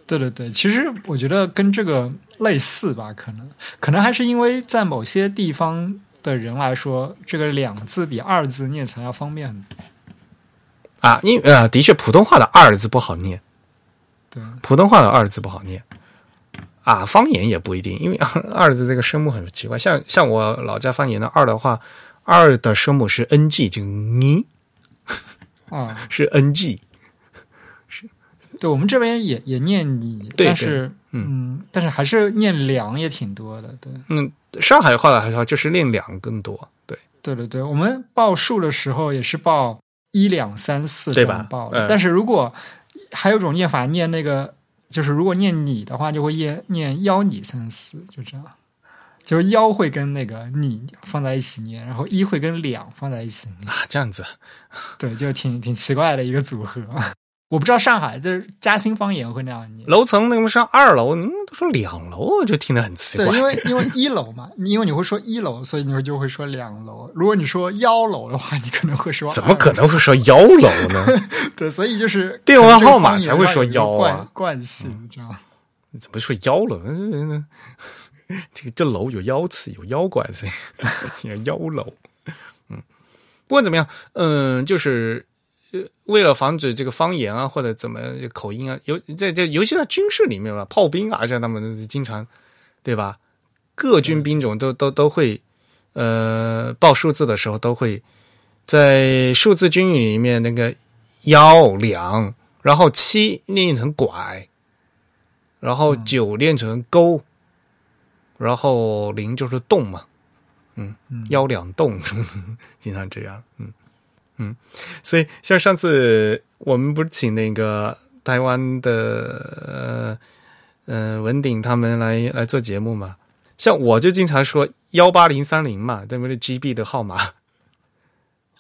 对对对，其实我觉得跟这个类似吧，可能可能还是因为在某些地方的人来说，这个两字比二字念起来要方便很多。啊，因呃，的确，普通话的二字不好念，对，普通话的二字不好念，啊，方言也不一定，因为二字这个声母很奇怪，像像我老家方言的二的话，二的声母是 ng，就你啊，是 ng，是对我们这边也也念你，对但是嗯，但是还是念两也挺多的，对。嗯，上海话的话就是念两更多，对，对对对，我们报数的时候也是报一两三四对吧这样报的。嗯但是如果还有一种念法，念那个就是如果念你的话，就会念念幺你三四，就这样。就是幺会跟那个你放在一起念，然后一会跟两放在一起念，啊，这样子，对，就挺挺奇怪的一个组合。我不知道上海就是嘉兴方言会那样念，楼层那么上二楼，你们都说两楼，我就听得很奇怪对，。因为因为一楼嘛，因为你会说一楼，所以你会就会说两楼。如果你说幺楼的话，你可能会说怎么可能会说幺楼呢？对，所以就是电话号码才会说幺啊惯惯性这样。怎么说幺了？嗯 这个这楼有妖词，有妖怪的，妖楼。嗯，不管怎么样，嗯，就是呃，为了防止这个方言啊或者怎么口音啊，尤在这尤其在军事里面吧，炮兵啊，像他们经常对吧？各军兵种都都都会呃报数字的时候都会在数字军语里面那个幺两，然后七念成拐。然后九念成勾，然后零就是动嘛，嗯，幺两动，经常这样，嗯嗯，所以像上次我们不是请那个台湾的呃呃文鼎他们来来做节目嘛，像我就经常说幺八零三零嘛，对不对？GB 的号码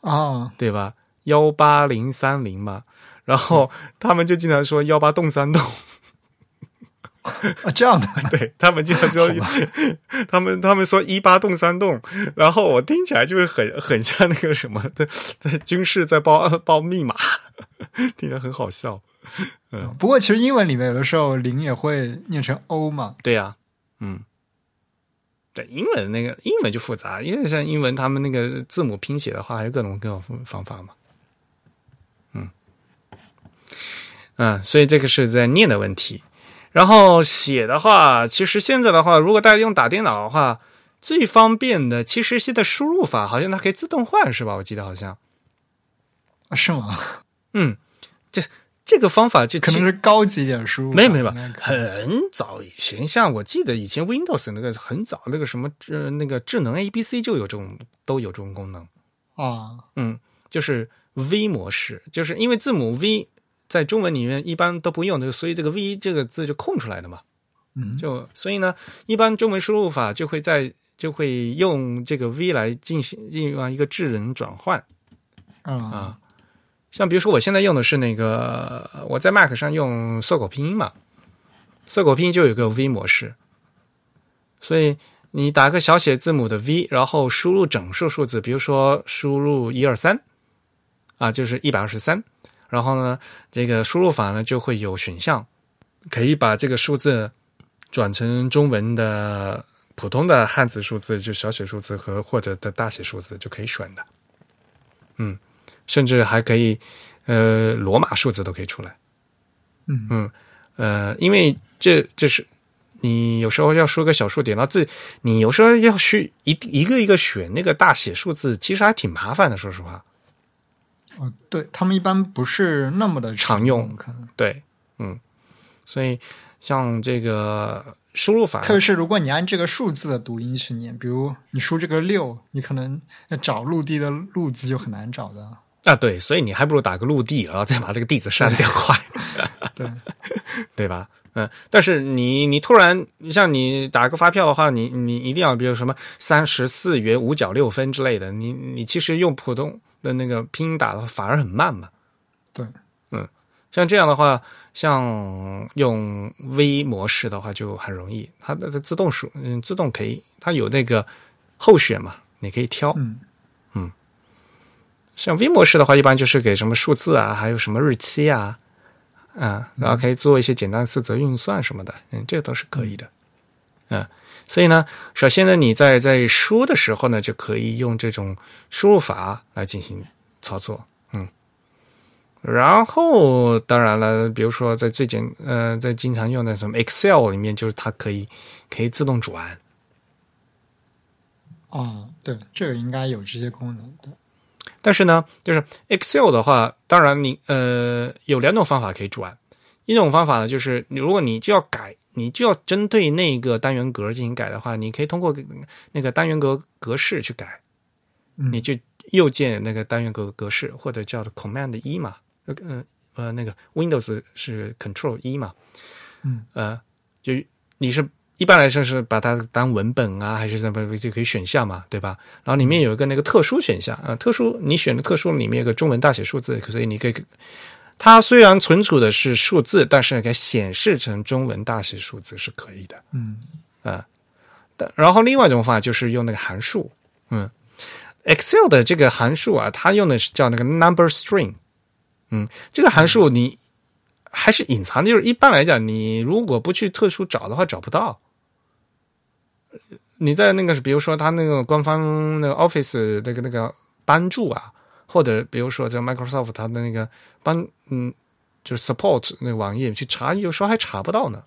啊，对吧？幺八零三零嘛，然后他们就经常说幺八动三动。啊，这样的，对他们经常说，他们 他们说一八洞三洞，然后我听起来就是很很像那个什么的，在军事在报报密码，听着很好笑。嗯不过其实英文里面有的时候零也会念成 o 嘛，对呀、嗯，对，英文那个英文就复杂，因为像英文他们那个字母拼写的话，还有各种各种方法嘛。嗯，嗯，所以这个是在念的问题。然后写的话，其实现在的话，如果大家用打电脑的话，最方便的其实现在输入法好像它可以自动换，是吧？我记得好像，啊是吗？嗯，这这个方法就其可能是高级一点输入，没有没有很早以前，像我记得以前 Windows 那个很早那个什么呃那个智能 ABC 就有这种都有这种功能，啊，嗯，就是 V 模式，就是因为字母 V 在中文里面一般都不用的，所以这个 V 这个字就空出来的嘛。嗯，就所以呢，一般中文输入法就会在就会用这个 V 来进行进行一个智能转换啊啊。像比如说我现在用的是那个我在 Mac 上用搜狗拼音嘛，搜狗拼音就有个 V 模式，所以你打个小写字母的 V，然后输入整数数字，比如说输入一二三啊，就是一百二十三。然后呢，这个输入法呢就会有选项，可以把这个数字转成中文的普通的汉字数字，就小写数字和或者的大写数字就可以选的。嗯，甚至还可以呃罗马数字都可以出来。嗯嗯呃，因为这这是你有时候要输个小数点，然后自你有时候要去一一个一个选那个大写数字，其实还挺麻烦的，说实话。哦，对他们一般不是那么的常用可能对，嗯，所以像这个输入法，特别是如果你按这个数字的读音去念，比如你输这个六，你可能要找陆地的“陆”字就很难找的。啊，对，所以你还不如打个陆地，然后再把这个地字删掉，快，对，对吧？嗯，但是你你突然像你打个发票的话，你你一定要比如什么三十四元五角六分之类的，你你其实用普通的那个拼音打的话反而很慢嘛。对，嗯，像这样的话，像用 V 模式的话就很容易，它的它自动数嗯自动可以，它有那个候选嘛，你可以挑。嗯。像 V 模式的话，一般就是给什么数字啊，还有什么日期啊，啊，然后可以做一些简单四则运算什么的，嗯，这个都是可以的，嗯，所以呢，首先呢，你在在输的时候呢，就可以用这种输入法来进行操作，嗯，然后当然了，比如说在最简呃，在经常用的什么 Excel 里面，就是它可以可以自动转，哦，对，这个应该有这些功能的。但是呢，就是 Excel 的话，当然你呃有两种方法可以转。一种方法呢，就是如果你就要改，你就要针对那个单元格进行改的话，你可以通过那个单元格格式去改。嗯你就右键那个单元格格式，或者叫做 Command 一嘛，呃呃呃那个 Windows 是 Control 一嘛，嗯呃，就你是一般来说是把它当文本啊，还是什么就可以选项嘛，对吧？然后里面有一个那个特殊选项啊、呃特殊你选的特殊里面有个中文大写数字，所以你可以。它虽然存储的是数字，但是给显示成中文大写数字是可以的。嗯啊但然后另外一种方法就是用那个函数，嗯，Excel 的这个函数啊，它用的是叫那个 number string，嗯，这个函数你还是隐藏的，就是一般来讲，你如果不去特殊找的话，找不到。你在那个，比如说它那个官方那个 Office 那个那个帮助啊，或者比如说在 Microsoft 它的那个帮嗯，就是 support 那个网页去查，有时候还查不到呢。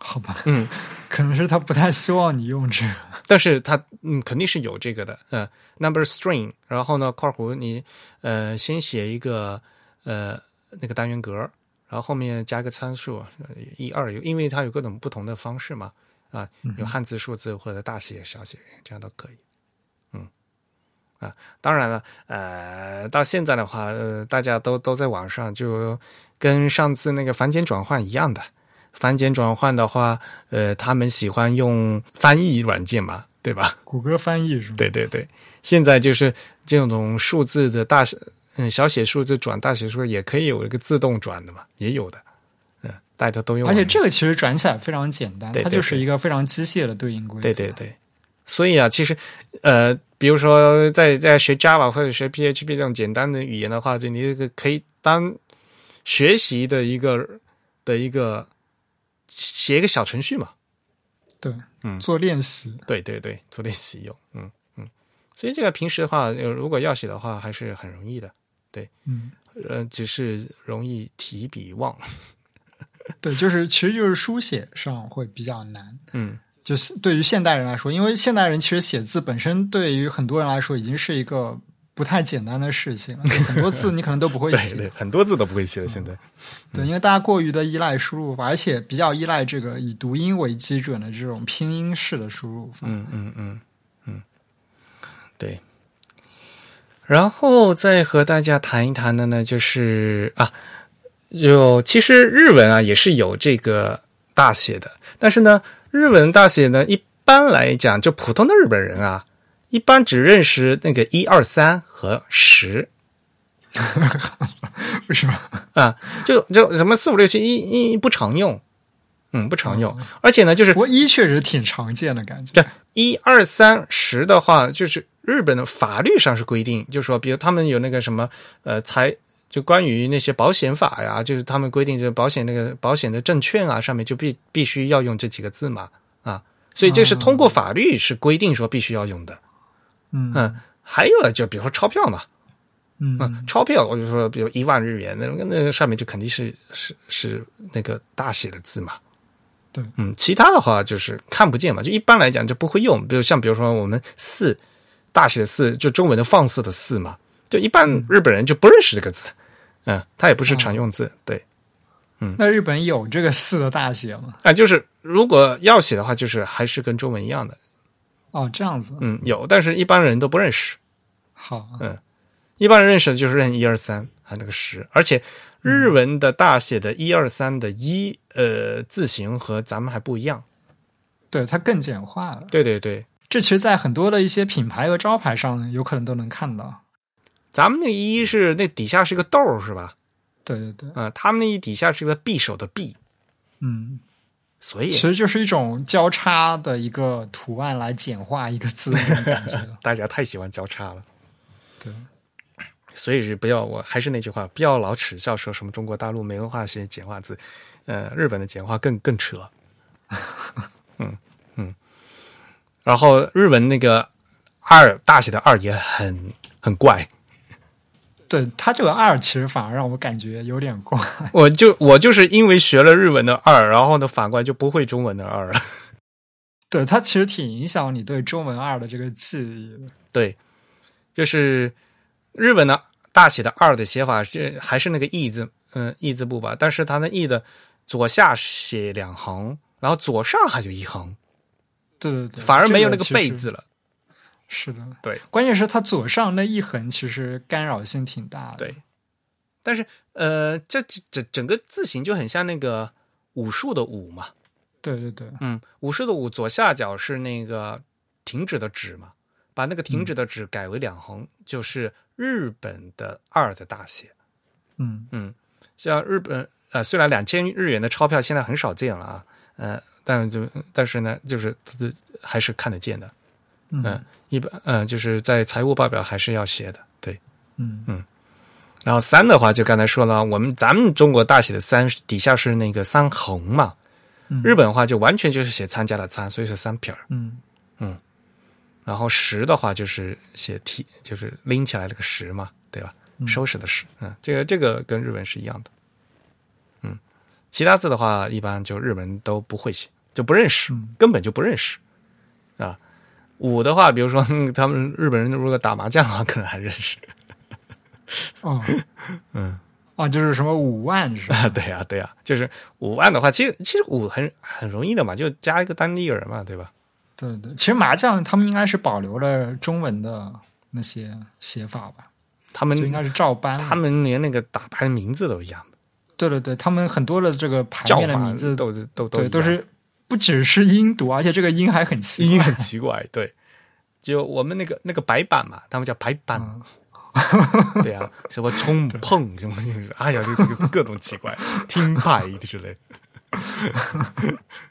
好吧，嗯，可能是他不太希望你用这个。但是它嗯肯定是有这个的，呃，number string，然后呢括弧你呃先写一个呃那个单元格，然后后面加个参数呃一二，因为它有各种不同的方式嘛，啊，有汉字、数字或者大写、小写，这样都可以。嗯，啊，当然了，呃，到现在的话，呃，大家都都在网上，就跟上次那个繁简转换一样的。繁简转换的话，呃，他们喜欢用翻译软件嘛，对吧？谷歌翻译是吗？对对对，现在就是这种数字的大写，嗯，小写数字转大写数字也可以有一个自动转的嘛，也有的，嗯，大家都用。而且这个其实转起来非常简单，对对它就是一个非常机械的对应规则。对对对，所以啊，其实呃，比如说在在学 Java 或者学 PHP 这种简单的语言的话，就你这个可以当学习的一个的一个写一个小程序嘛。对，嗯做练习。对对对，做练习用，嗯嗯，所以这个平时的话，呃如果要写的话，还是很容易的，对嗯，呃，只是容易提笔忘。对，就是其实就是书写上会比较难。嗯，就是对于现代人来说，因为现代人其实写字本身对于很多人来说已经是一个不太简单的事情很多字你可能都不会 写。对，很多字都不会写了。现在，对，因为大家过于的依赖输入法，而且比较依赖这个以读音为基准的这种拼音式的输入法。嗯嗯嗯嗯，对。然后再和大家谈一谈的呢，就是啊，有其实日文啊也是有这个大写的，但是呢，日文大写呢一般来讲，就普通的日本人啊，一般只认识那个一二三和十 为什么？啊，就就什么四五六七一一不常用，嗯，不常用，而且呢，就是一确实挺常见的感觉。对一二三十的话，就是日本的法律上是规定，就是说，比如他们有那个什么呃财，就关于那些保险法呀，就是他们规定，就是保险那个保险的证券啊，上面就必必须要用这几个字嘛啊，所以这是通过法律是规定说必须要用的。嗯嗯，还有就比如说钞票嘛，嗯嗯，钞票我就说，比如一万日元，那个那上面就肯定是是是那个大写的字嘛。对，嗯，其他的话就是看不见嘛，就一般来讲就不会用。比如像比如说我们四大写的四，就中文的放肆的四嘛，就一般日本人就不认识这个字，嗯，它也不是常用字，对，嗯那日本有这个四的大写吗？啊，就是如果要写的话，就是还是跟中文一样的，哦，这样子。嗯，有，但是一般人都不认识。好，嗯一般人认识的就是认一二三，还有那个十，而且日文的大写的一二三的一，呃，字形和咱们还不一样。对，它更简化了。对对对，这其实，在很多的一些品牌和招牌上，有可能都能看到。咱们那一是那底下是个豆儿是吧？对对对，啊、他们那一底下是个匕首的匕，嗯，所以其实就是一种交叉的一个图案来简化一个字的感觉。大家太喜欢交叉了。对，所以是不要，我还是那句话，不要老耻笑说什么中国大陆没文化写简化字，呃，日本的简化更更扯。嗯嗯，然后日文那个二大写的二也很很怪，对他这个二，其实反而让我感觉有点怪。我就我就是因为学了日文的二，然后呢反过来就不会中文的二了。对它其实挺影响你对中文二的这个记忆的。对，就是日本的大写的二的写法是还是那个义字，嗯、义字部吧，但是它那义的左下写两横，然后左上还有一横，对对对，反而没有那个贝字了。是的，对关键是它左上那一横其实干扰性挺大的。对，但是呃，这这整整个字形就很像那个武术的武嘛，对对对，嗯，武术的武左下角是那个停止的止嘛，把那个停止的止改为两横，就是日本的二的大写。嗯嗯，像日本呃，虽然两千日元的钞票现在很少见了啊，呃，但就但是呢，就是还是看得见的，嗯。嗯，一般嗯、呃，就是在财务报表还是要写的，对。嗯。嗯。然后三的话，就刚才说了，我们咱们中国大写的三底下是那个三横嘛，嗯。日本的话就完全就是写参加的参，所以是三撇儿。嗯。然后十的话就是写提，就是拎起来那个十嘛，对吧？收拾的拾，嗯，这个这个跟日文是一样的，嗯，其他字的话，一般就日文都不会写，就不认识，嗯。根本就不认识。啊。五的话，比如说嗯 他们日本人如果打麻将的话，可能还认识。哦。嗯。哦，就是什么五万是吧？啊，对呀、对呀、就是五万的话，其实其实五很很容易的嘛，就加一个单立人嘛，对吧？对对，其实麻将他们应该是保留了中文的那些写法吧，他们应该是照搬。他们连那个打牌的名字都一样，对对对，他们很多的这个牌面的名字都都都对都是不只是音读，而且这个音还很奇怪。音很奇怪，对。就我们那个那个白板嘛，他们叫白板，嗯对啊，什么冲碰什么就是，哎呀，这这个各种奇怪，听牌之类。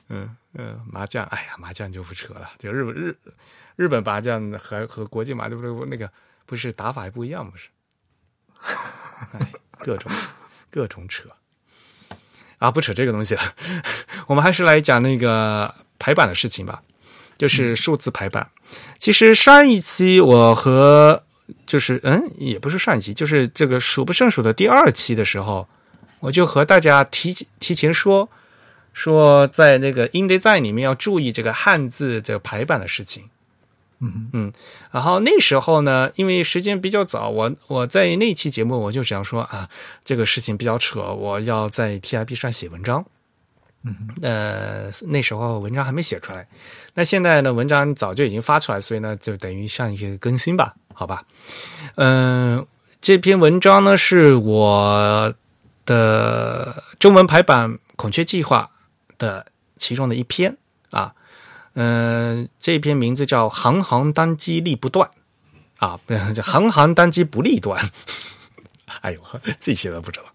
嗯嗯，麻将，哎呀，麻将就不扯了，就日本日日本麻将和和国际麻将不是那个不是打法还不一样，不是？哎，各种各种扯啊，不扯这个东西了，我们还是来讲那个排版的事情吧。就是数字排版。其实上一期我和就是嗯，也不是上一期，就是这个数不胜数的第二期的时候，我就和大家提提前说说，在那个 InDesign 里面要注意这个汉字这个排版的事情。嗯嗯，然后那时候呢，因为时间比较早，我我在那期节目我就想说啊，这个事情比较扯，我要在 TIB 上写文章。嗯，呃，那时候文章还没写出来，那现在呢，文章早就已经发出来，所以呢，就等于上一个更新吧，好吧？嗯、这篇文章呢是我的中文排版孔雀计划的其中的一篇啊。嗯、这篇名字叫“行行单机立不断”，啊，不是，这行行单机不立断。哎呦，自己写的不知道。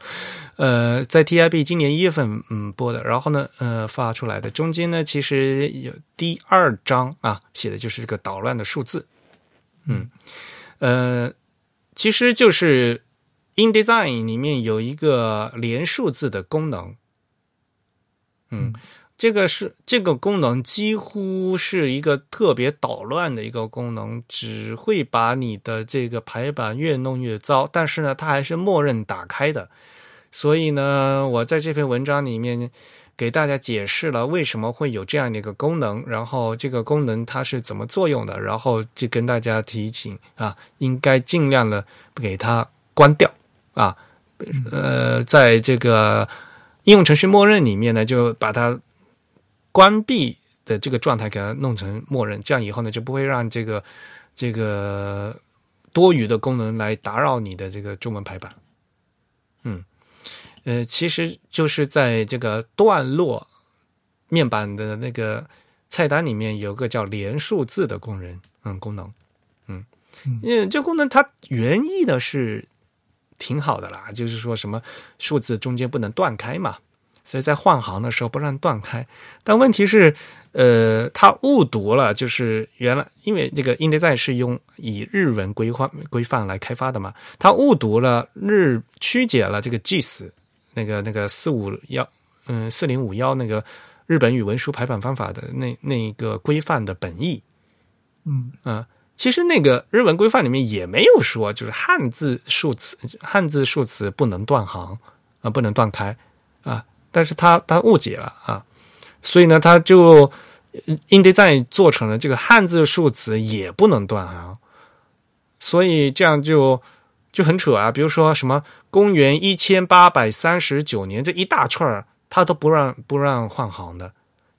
呃，在 TIB 今年一月份嗯播的，然后呢，呃发出来的，中间呢其实有第二章啊，写的就是这个捣乱的数字。嗯，呃，其实就是 InDesign 里面有一个连数字的功能。嗯，这个是这个功能几乎是一个特别捣乱的一个功能，只会把你的这个排版越弄越糟。但是呢，它还是默认打开的。所以呢，我在这篇文章里面给大家解释了为什么会有这样的一个功能，然后这个功能它是怎么作用的，然后就跟大家提醒啊，应该尽量的给它关掉啊。呃，在这个应用程序默认里面呢，就把它关闭的这个状态给它弄成默认，这样以后呢就不会让这个这个多余的功能来打扰你的这个中文排版。嗯，呃，其实就是在这个段落面板的那个菜单里面有个叫连数字的功能，嗯，功能，嗯，因为这功能它原意的是挺好的啦，就是说什么数字中间不能断开嘛，所以在换行的时候不让断开。但问题是，呃，他误读了，就是原来因为这个 InDesign 是用以日文规范规范来开发的嘛，他误读了日曲解了这个 GIS 那个那个四五幺嗯四零五幺那个日本语文书排版方法的那那一个规范的本意。嗯嗯，其实那个日文规范里面也没有说，就是汉字数词，汉字数词不能断行啊、不能断开啊，但是他他误解了啊，所以呢，他就 InDesign 做成了这个汉字数词也不能断行，所以这样就就很扯啊。比如说什么公元一千八百三十九年这一大串儿，他都不让不让换行的，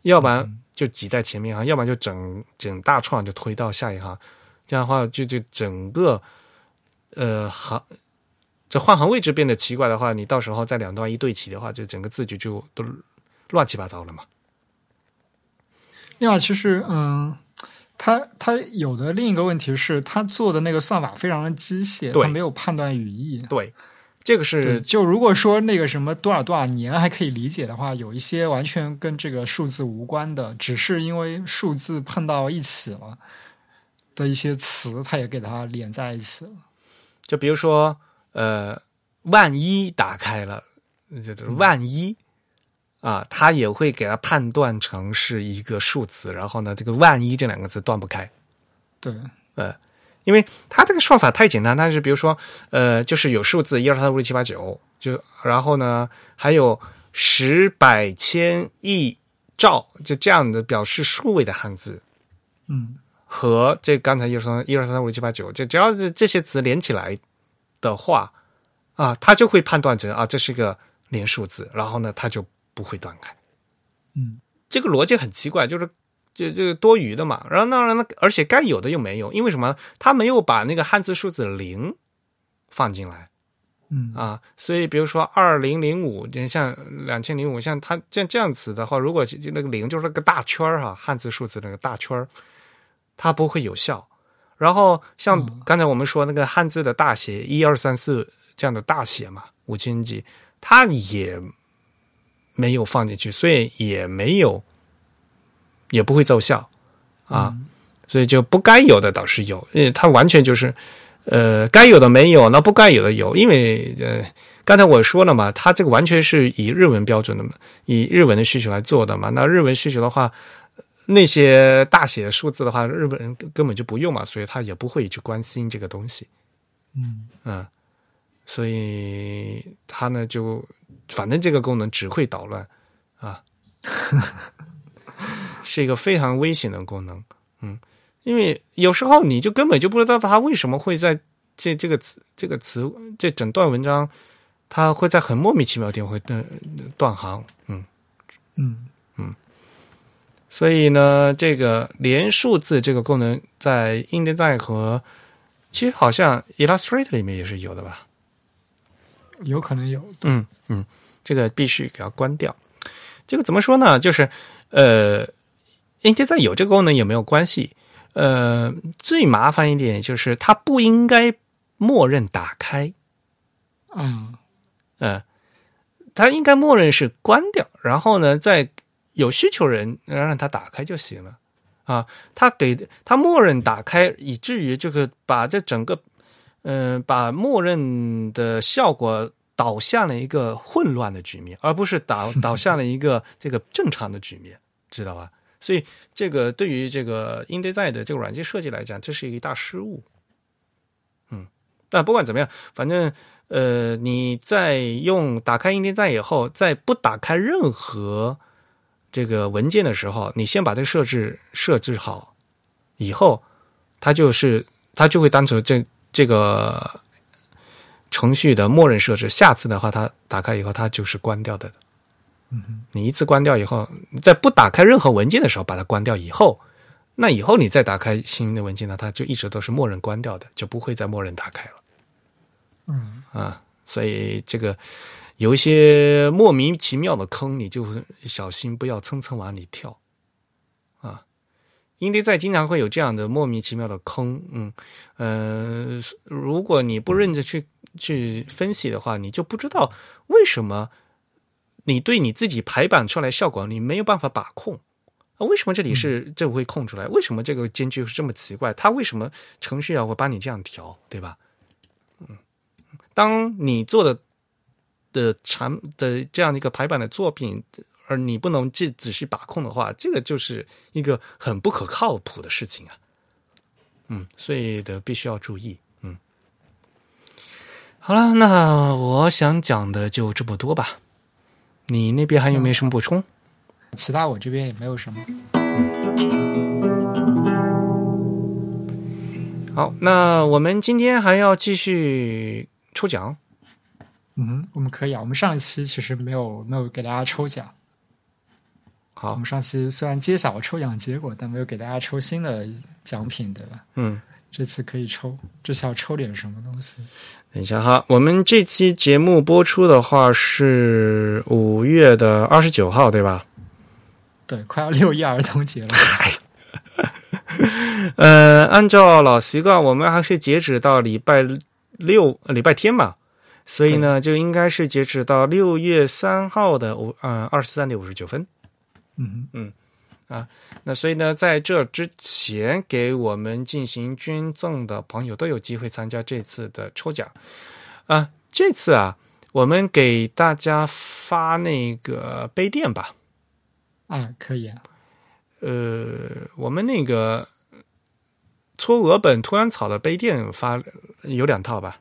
要不然就挤在前面哈，要不然就整整大串就推到下一行，这样的话就就整个呃行这换行位置变得奇怪的话，你到时候在两端一对齐的话，就整个字句就都乱七八糟了嘛。另外，其实嗯，他他有的另一个问题是，他做的那个算法非常的机械，对它没有判断语义。对，这个，是就如果说那个什么多少多少年还可以理解的话，有一些完全跟这个数字无关的，只是因为数字碰到一起了的一些词，他也给它连在一起了。就比如说呃，万一打开了，就是万一。啊，它也会给它判断成是一个数词，然后呢，这个“万一”这两个字断不开，对，呃，因为它这个算法太简单，但是比如说，呃，就是有数字一二三四五六七八九，就然后呢还有十百千亿兆，就这样的表示数位的汉字。嗯。和这刚才一二三一二三四五六七八九，这只要是这些词连起来的话，啊，它就会判断成啊这是一个连数字，然后呢它就不会断开。嗯这个逻辑很奇怪，就是就这个多余的嘛。然后当然了，而且该有的又没有，因为什么？他没有把那个汉字数字零放进来嗯啊。所以比如说二零零五，像两千零五，像它这这样词的话，如果就那个零就是那个大圈儿哈，汉字数字那个大圈儿，它不会有效。然后像刚才我们说那个汉字的大写一二三四这样的大写嘛，五千级，它也没有放进去，所以也没有，也不会奏效啊，所以就不该有的倒是有，因为它完全就是，呃，该有的没有，那不该有的有，因为呃，刚才我说了嘛，它这个完全是以日文标准的嘛，以日文的需求来做的嘛，那日文需求的话，那些大写的数字的话，日本人根本就不用嘛，所以他也不会去关心这个东西。嗯嗯，所以他呢就反正这个功能只会捣乱啊，是一个非常危险的功能。嗯，因为有时候你就根本就不知道他为什么会在这这个词这个词这整段文章，它会在很莫名其妙地方会断断行。嗯嗯所以呢，这个连数字这个功能在 InDesign 和其实好像 Illustrator 里面也是有的吧？有可能有。嗯嗯，这个必须给它关掉。这个怎么说呢？就是呃，InDesign 有这个功能也没有关系。呃，最麻烦一点就是它不应该默认打开。嗯呃，它应该默认是关掉，然后呢，在有需求人让他打开就行了啊。他给他默认打开，以至于这个把这整个嗯、把默认的效果导向了一个混乱的局面，而不是导 导向了一个这个正常的局面，知道吧？所以这个对于这个 InDesign 的这个软件设计来讲，这是一个大失误。嗯，但不管怎么样，反正呃，你在用打开 InDesign 以后，在不打开任何这个文件的时候，你先把这个设置设置好，以后它就是它就会当成这这个程序的默认设置。下次的话，它打开以后，它就是关掉的。嗯你一次关掉以后，在不打开任何文件的时候把它关掉以后，那以后你再打开新的文件呢，它就一直都是默认关掉的，就不会再默认打开了。嗯啊，所以这个有一些莫名其妙的坑，你就小心不要蹭蹭往里跳啊。InDesign 经常会有这样的莫名其妙的坑，嗯呃，如果你不认真去去分析的话，你就不知道为什么你对你自己排版出来效果你没有办法把控。啊为什么这里是这会空出来？为什么这个间距是这么奇怪？它为什么程序要会帮你这样调，对吧？嗯当你做的的产的这样的一个排版的作品，而你不能去仔细把控的话，这个就是一个很不可靠谱的事情啊。嗯，所以的必须要注意。嗯，好了，那我想讲的就这么多吧。你那边还有没有什么补充？其他我这边也没有什么。好，那我们今天还要继续抽奖。嗯哼，我们可以啊。我们上一期其实没有没有给大家抽奖。好我们，上期虽然揭晓了抽奖结果，但没有给大家抽新的奖品，对吧？嗯，这次可以抽，这次要抽点什么东西？等一下哈，我们这期节目播出的话是五月的二十九号，对吧？对，快要六一儿童节了。呃，按照老习惯，我们还是截止到礼拜六、呃礼拜天嘛，所以呢，就应该是截止到六月三号的五呃二十三点五十九分。嗯嗯啊那所以呢，在这之前给我们进行捐赠的朋友都有机会参加这次的抽奖啊。这次啊，我们给大家发那个杯垫吧。啊，可以啊。呃，我们那个搓鹅本突然草的杯垫发有两套吧？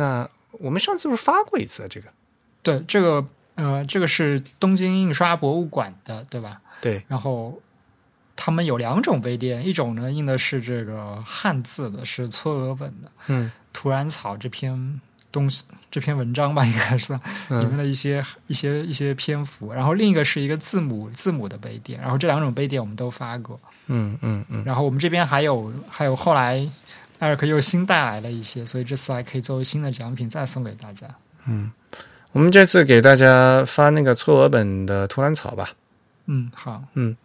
那我们上次不是发过一次啊？这个对，这个呃，这个是东京印刷博物馆的，对吧？对，然后他们有两种杯垫，一种呢印的是这个汉字的，是嵯峨本的嗯《土壤草》这篇东西，这篇文章吧，应该是里嗯面的一些、一些一些篇幅。然后另一个是一个字母字母的杯垫，然后这两种杯垫我们都发过。嗯嗯嗯，然后我们这边还有还有后来艾尔克又新带来了一些，所以这次还可以作为新的奖品再送给大家。嗯我们这次给大家发那个错额本的图兰草吧。嗯，好，嗯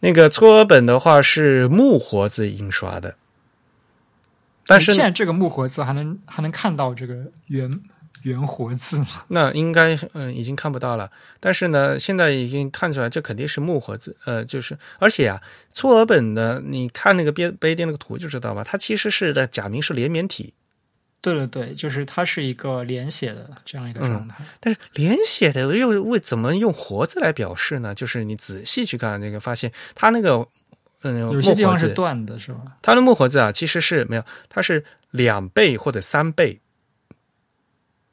那个错额本的话是木活字印刷的，但是现在这个木活字还能还能看到这个圆圆活字吗？那应该嗯、已经看不到了。但是呢，现在已经看出来，这肯定是木活字。呃，就是而且啊，搓鹅本的，你看那个杯杯垫那个图就知道吧，它其实是的假名是连绵体，对对对，就是它是一个连写的这样一个状态。但是连写的又为怎么用活字来表示呢？就是你仔细去看那个，发现它那个嗯，有些地方是断的，是吧？它的木活字啊，其实是没有，它是两倍或者三倍。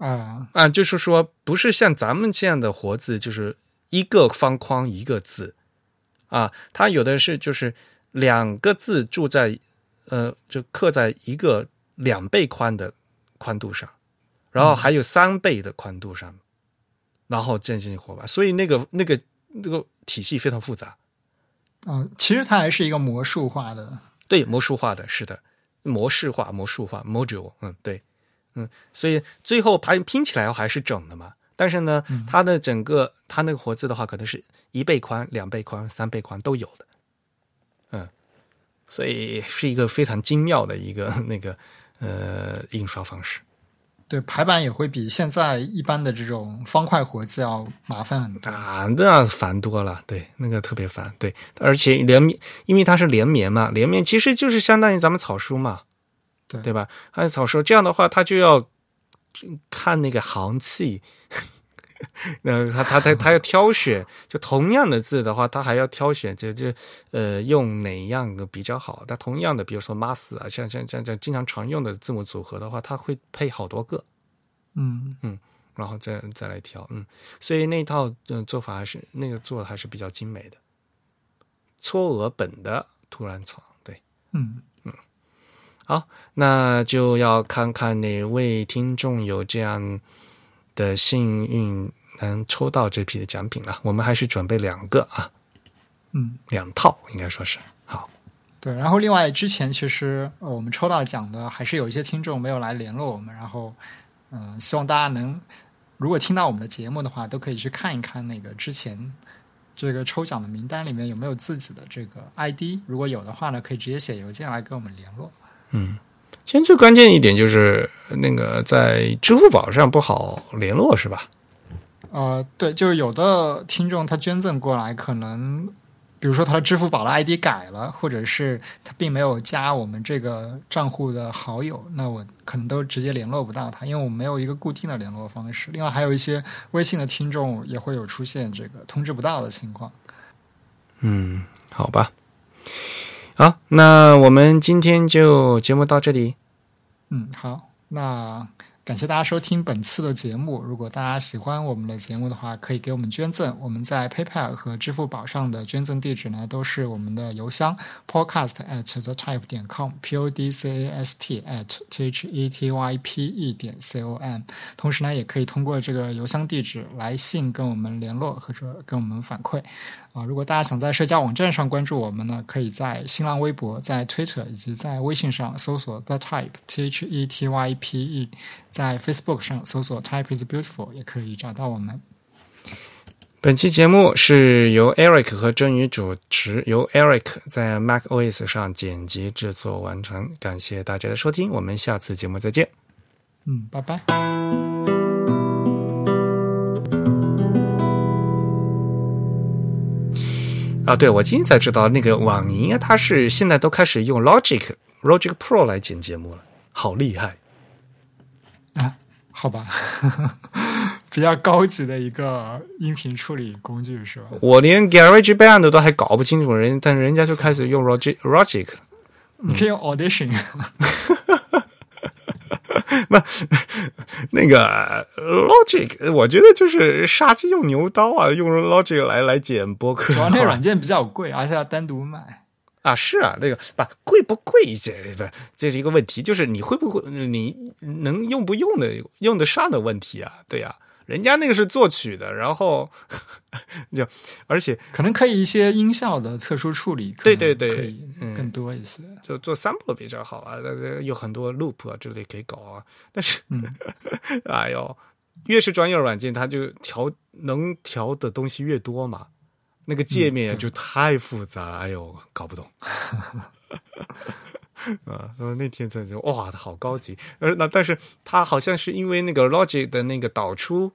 啊，啊，就是说不是像咱们这样的活字，就是一个方框一个字。啊，它有的是就是两个字住在呃，就刻在一个两倍宽的宽度上，然后还有三倍的宽度上，然后进行活吧，所以那个那个那个体系非常复杂。啊，其实它还是一个魔术化的，对，魔术化的，是的，模式化、魔术化 （module），嗯，对，嗯，所以最后拼拼起来还是整的嘛。但是呢，它的整个它那个活字的话，可能是一倍宽、两倍宽、三倍宽都有的，嗯，所以是一个非常精妙的一个 那个呃印刷方式。对，排版也会比现在一般的这种方块活字要麻烦很多。啊，那烦多了，对，那个特别烦，对，而且连绵，因为它是连绵嘛，连绵其实就是相当于咱们草书嘛，对对吧？还有草书这样的话，他就要看那个行气，那他他他他要挑选，就同样的字的话，他还要挑选，就就呃用哪样的比较好。他同样的，比如说 mas 啊，像像像像经常常用的字母组合的话，他会配好多个。嗯嗯，然后再再来挑，嗯，所以那套嗯做法还是那个做的还是比较精美的，搓额本的突然草，对，嗯好，那就要看看哪位听众有这样的幸运能抽到这批的奖品了。我们还是准备两个啊，嗯，两套应该说是好，对。然后另外之前其实呃我们抽到奖的还是有一些听众没有来联络我们，然后嗯、呃希望大家能如果听到我们的节目的话，都可以去看一看那个之前。这个抽奖的名单里面有没有自己的这个 ID？如果有的话呢，可以直接写邮件来跟我们联络。嗯。现在最关键一点就是那个在支付宝上不好联络是吧？呃，对，就是有的听众他捐赠过来，可能比如说他的支付宝的 ID 改了，或者是他并没有加我们这个账户的好友，那我可能都直接联络不到他，因为我们没有一个固定的联络方式。另外还有一些微信的听众也会有出现这个通知不到的情况。嗯，好吧。好，那我们今天就节目到这里。嗯，好，那感谢大家收听本次的节目。如果大家喜欢我们的节目的话，可以给我们捐赠。我们在 PayPal 和支付宝上的捐赠地址呢，都是我们的邮箱 podcast at the type 点 com，p o d c a s t at t h e t y p e 点 c o m。同时呢，也可以通过这个邮箱地址来信跟我们联络或者跟我们反馈。啊，如果大家想在社交网站上关注我们呢，可以在新浪微博、在 Twitter 以及在微信上搜索 The Type T H E T Y P E，在 Facebook 上搜索 Type is Beautiful 也可以找到我们。本期节目是由 Eric 和真宇主持，由 Eric 在 Mac OS 上剪辑制作完成。感谢大家的收听，我们下次节目再见。嗯，拜拜。啊，对，我今天才知道，那个网银啊，它是现在都开始用 Logic Logic Pro 来剪节目了，好厉害！啊，好吧，比较高级的一个音频处理工具是吧？我连 Garage Band 都还搞不清楚人，但人家就开始用 Logic Logic。你可以用 Audition，那那个 Logic，我觉得就是杀鸡用牛刀啊，用 Logic 来来剪播客。主要那个软件比较贵，而且要单独买。啊，是啊，那个不贵不贵，这不这是一个问题，就是你会不会你能用不用的用得上的问题啊？对呀、人家那个是作曲的，然后 就而且可能可以一些音效的特殊处理，对对对可以嗯更多一些。就做 sample 比较好啊，有很多 loop 啊之类可以搞啊，但是，嗯 哎呦，越是专业软件，它就调能调的东西越多嘛，那个界面就太复杂了，哎呦，搞不懂。啊，呃那天在就哇，它好高级，呃，那但是它好像是因为那个 Logic 的那个导出，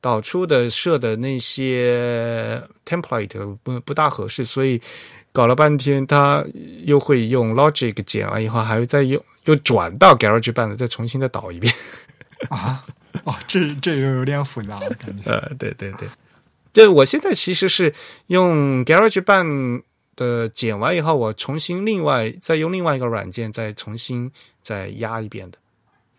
导出的设的那些 template 不不大合适，所以搞了半天，他又会用 Logic 剪完以后，还会再用又转到 GarageBand 再重新再导一遍。啊，哦，这这又有点复杂了，感觉。呃，对对对，就我现在其实是用 GarageBand 的剪完以后，我重新另外再用另外一个软件再重新再压一遍的，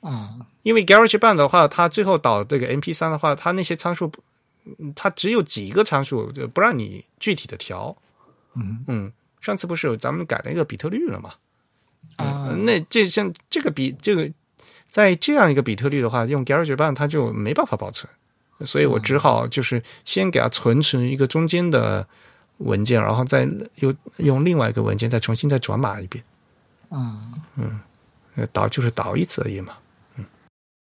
啊，因为 GarageBand 的话，它最后导这个 MP 3的话，它那些参数，嗯它只有几个参数，就不让你具体的调。嗯嗯，上次不是有咱们改了一个比特率了嘛？啊嗯那这像这个比这个，在这样一个比特率的话，用 GarageBand 它就没办法保存，所以我只好就是先给它存成一个中间的文件，然后再又用另外一个文件再重新再转码一遍，啊嗯呃导就是导一次而已嘛。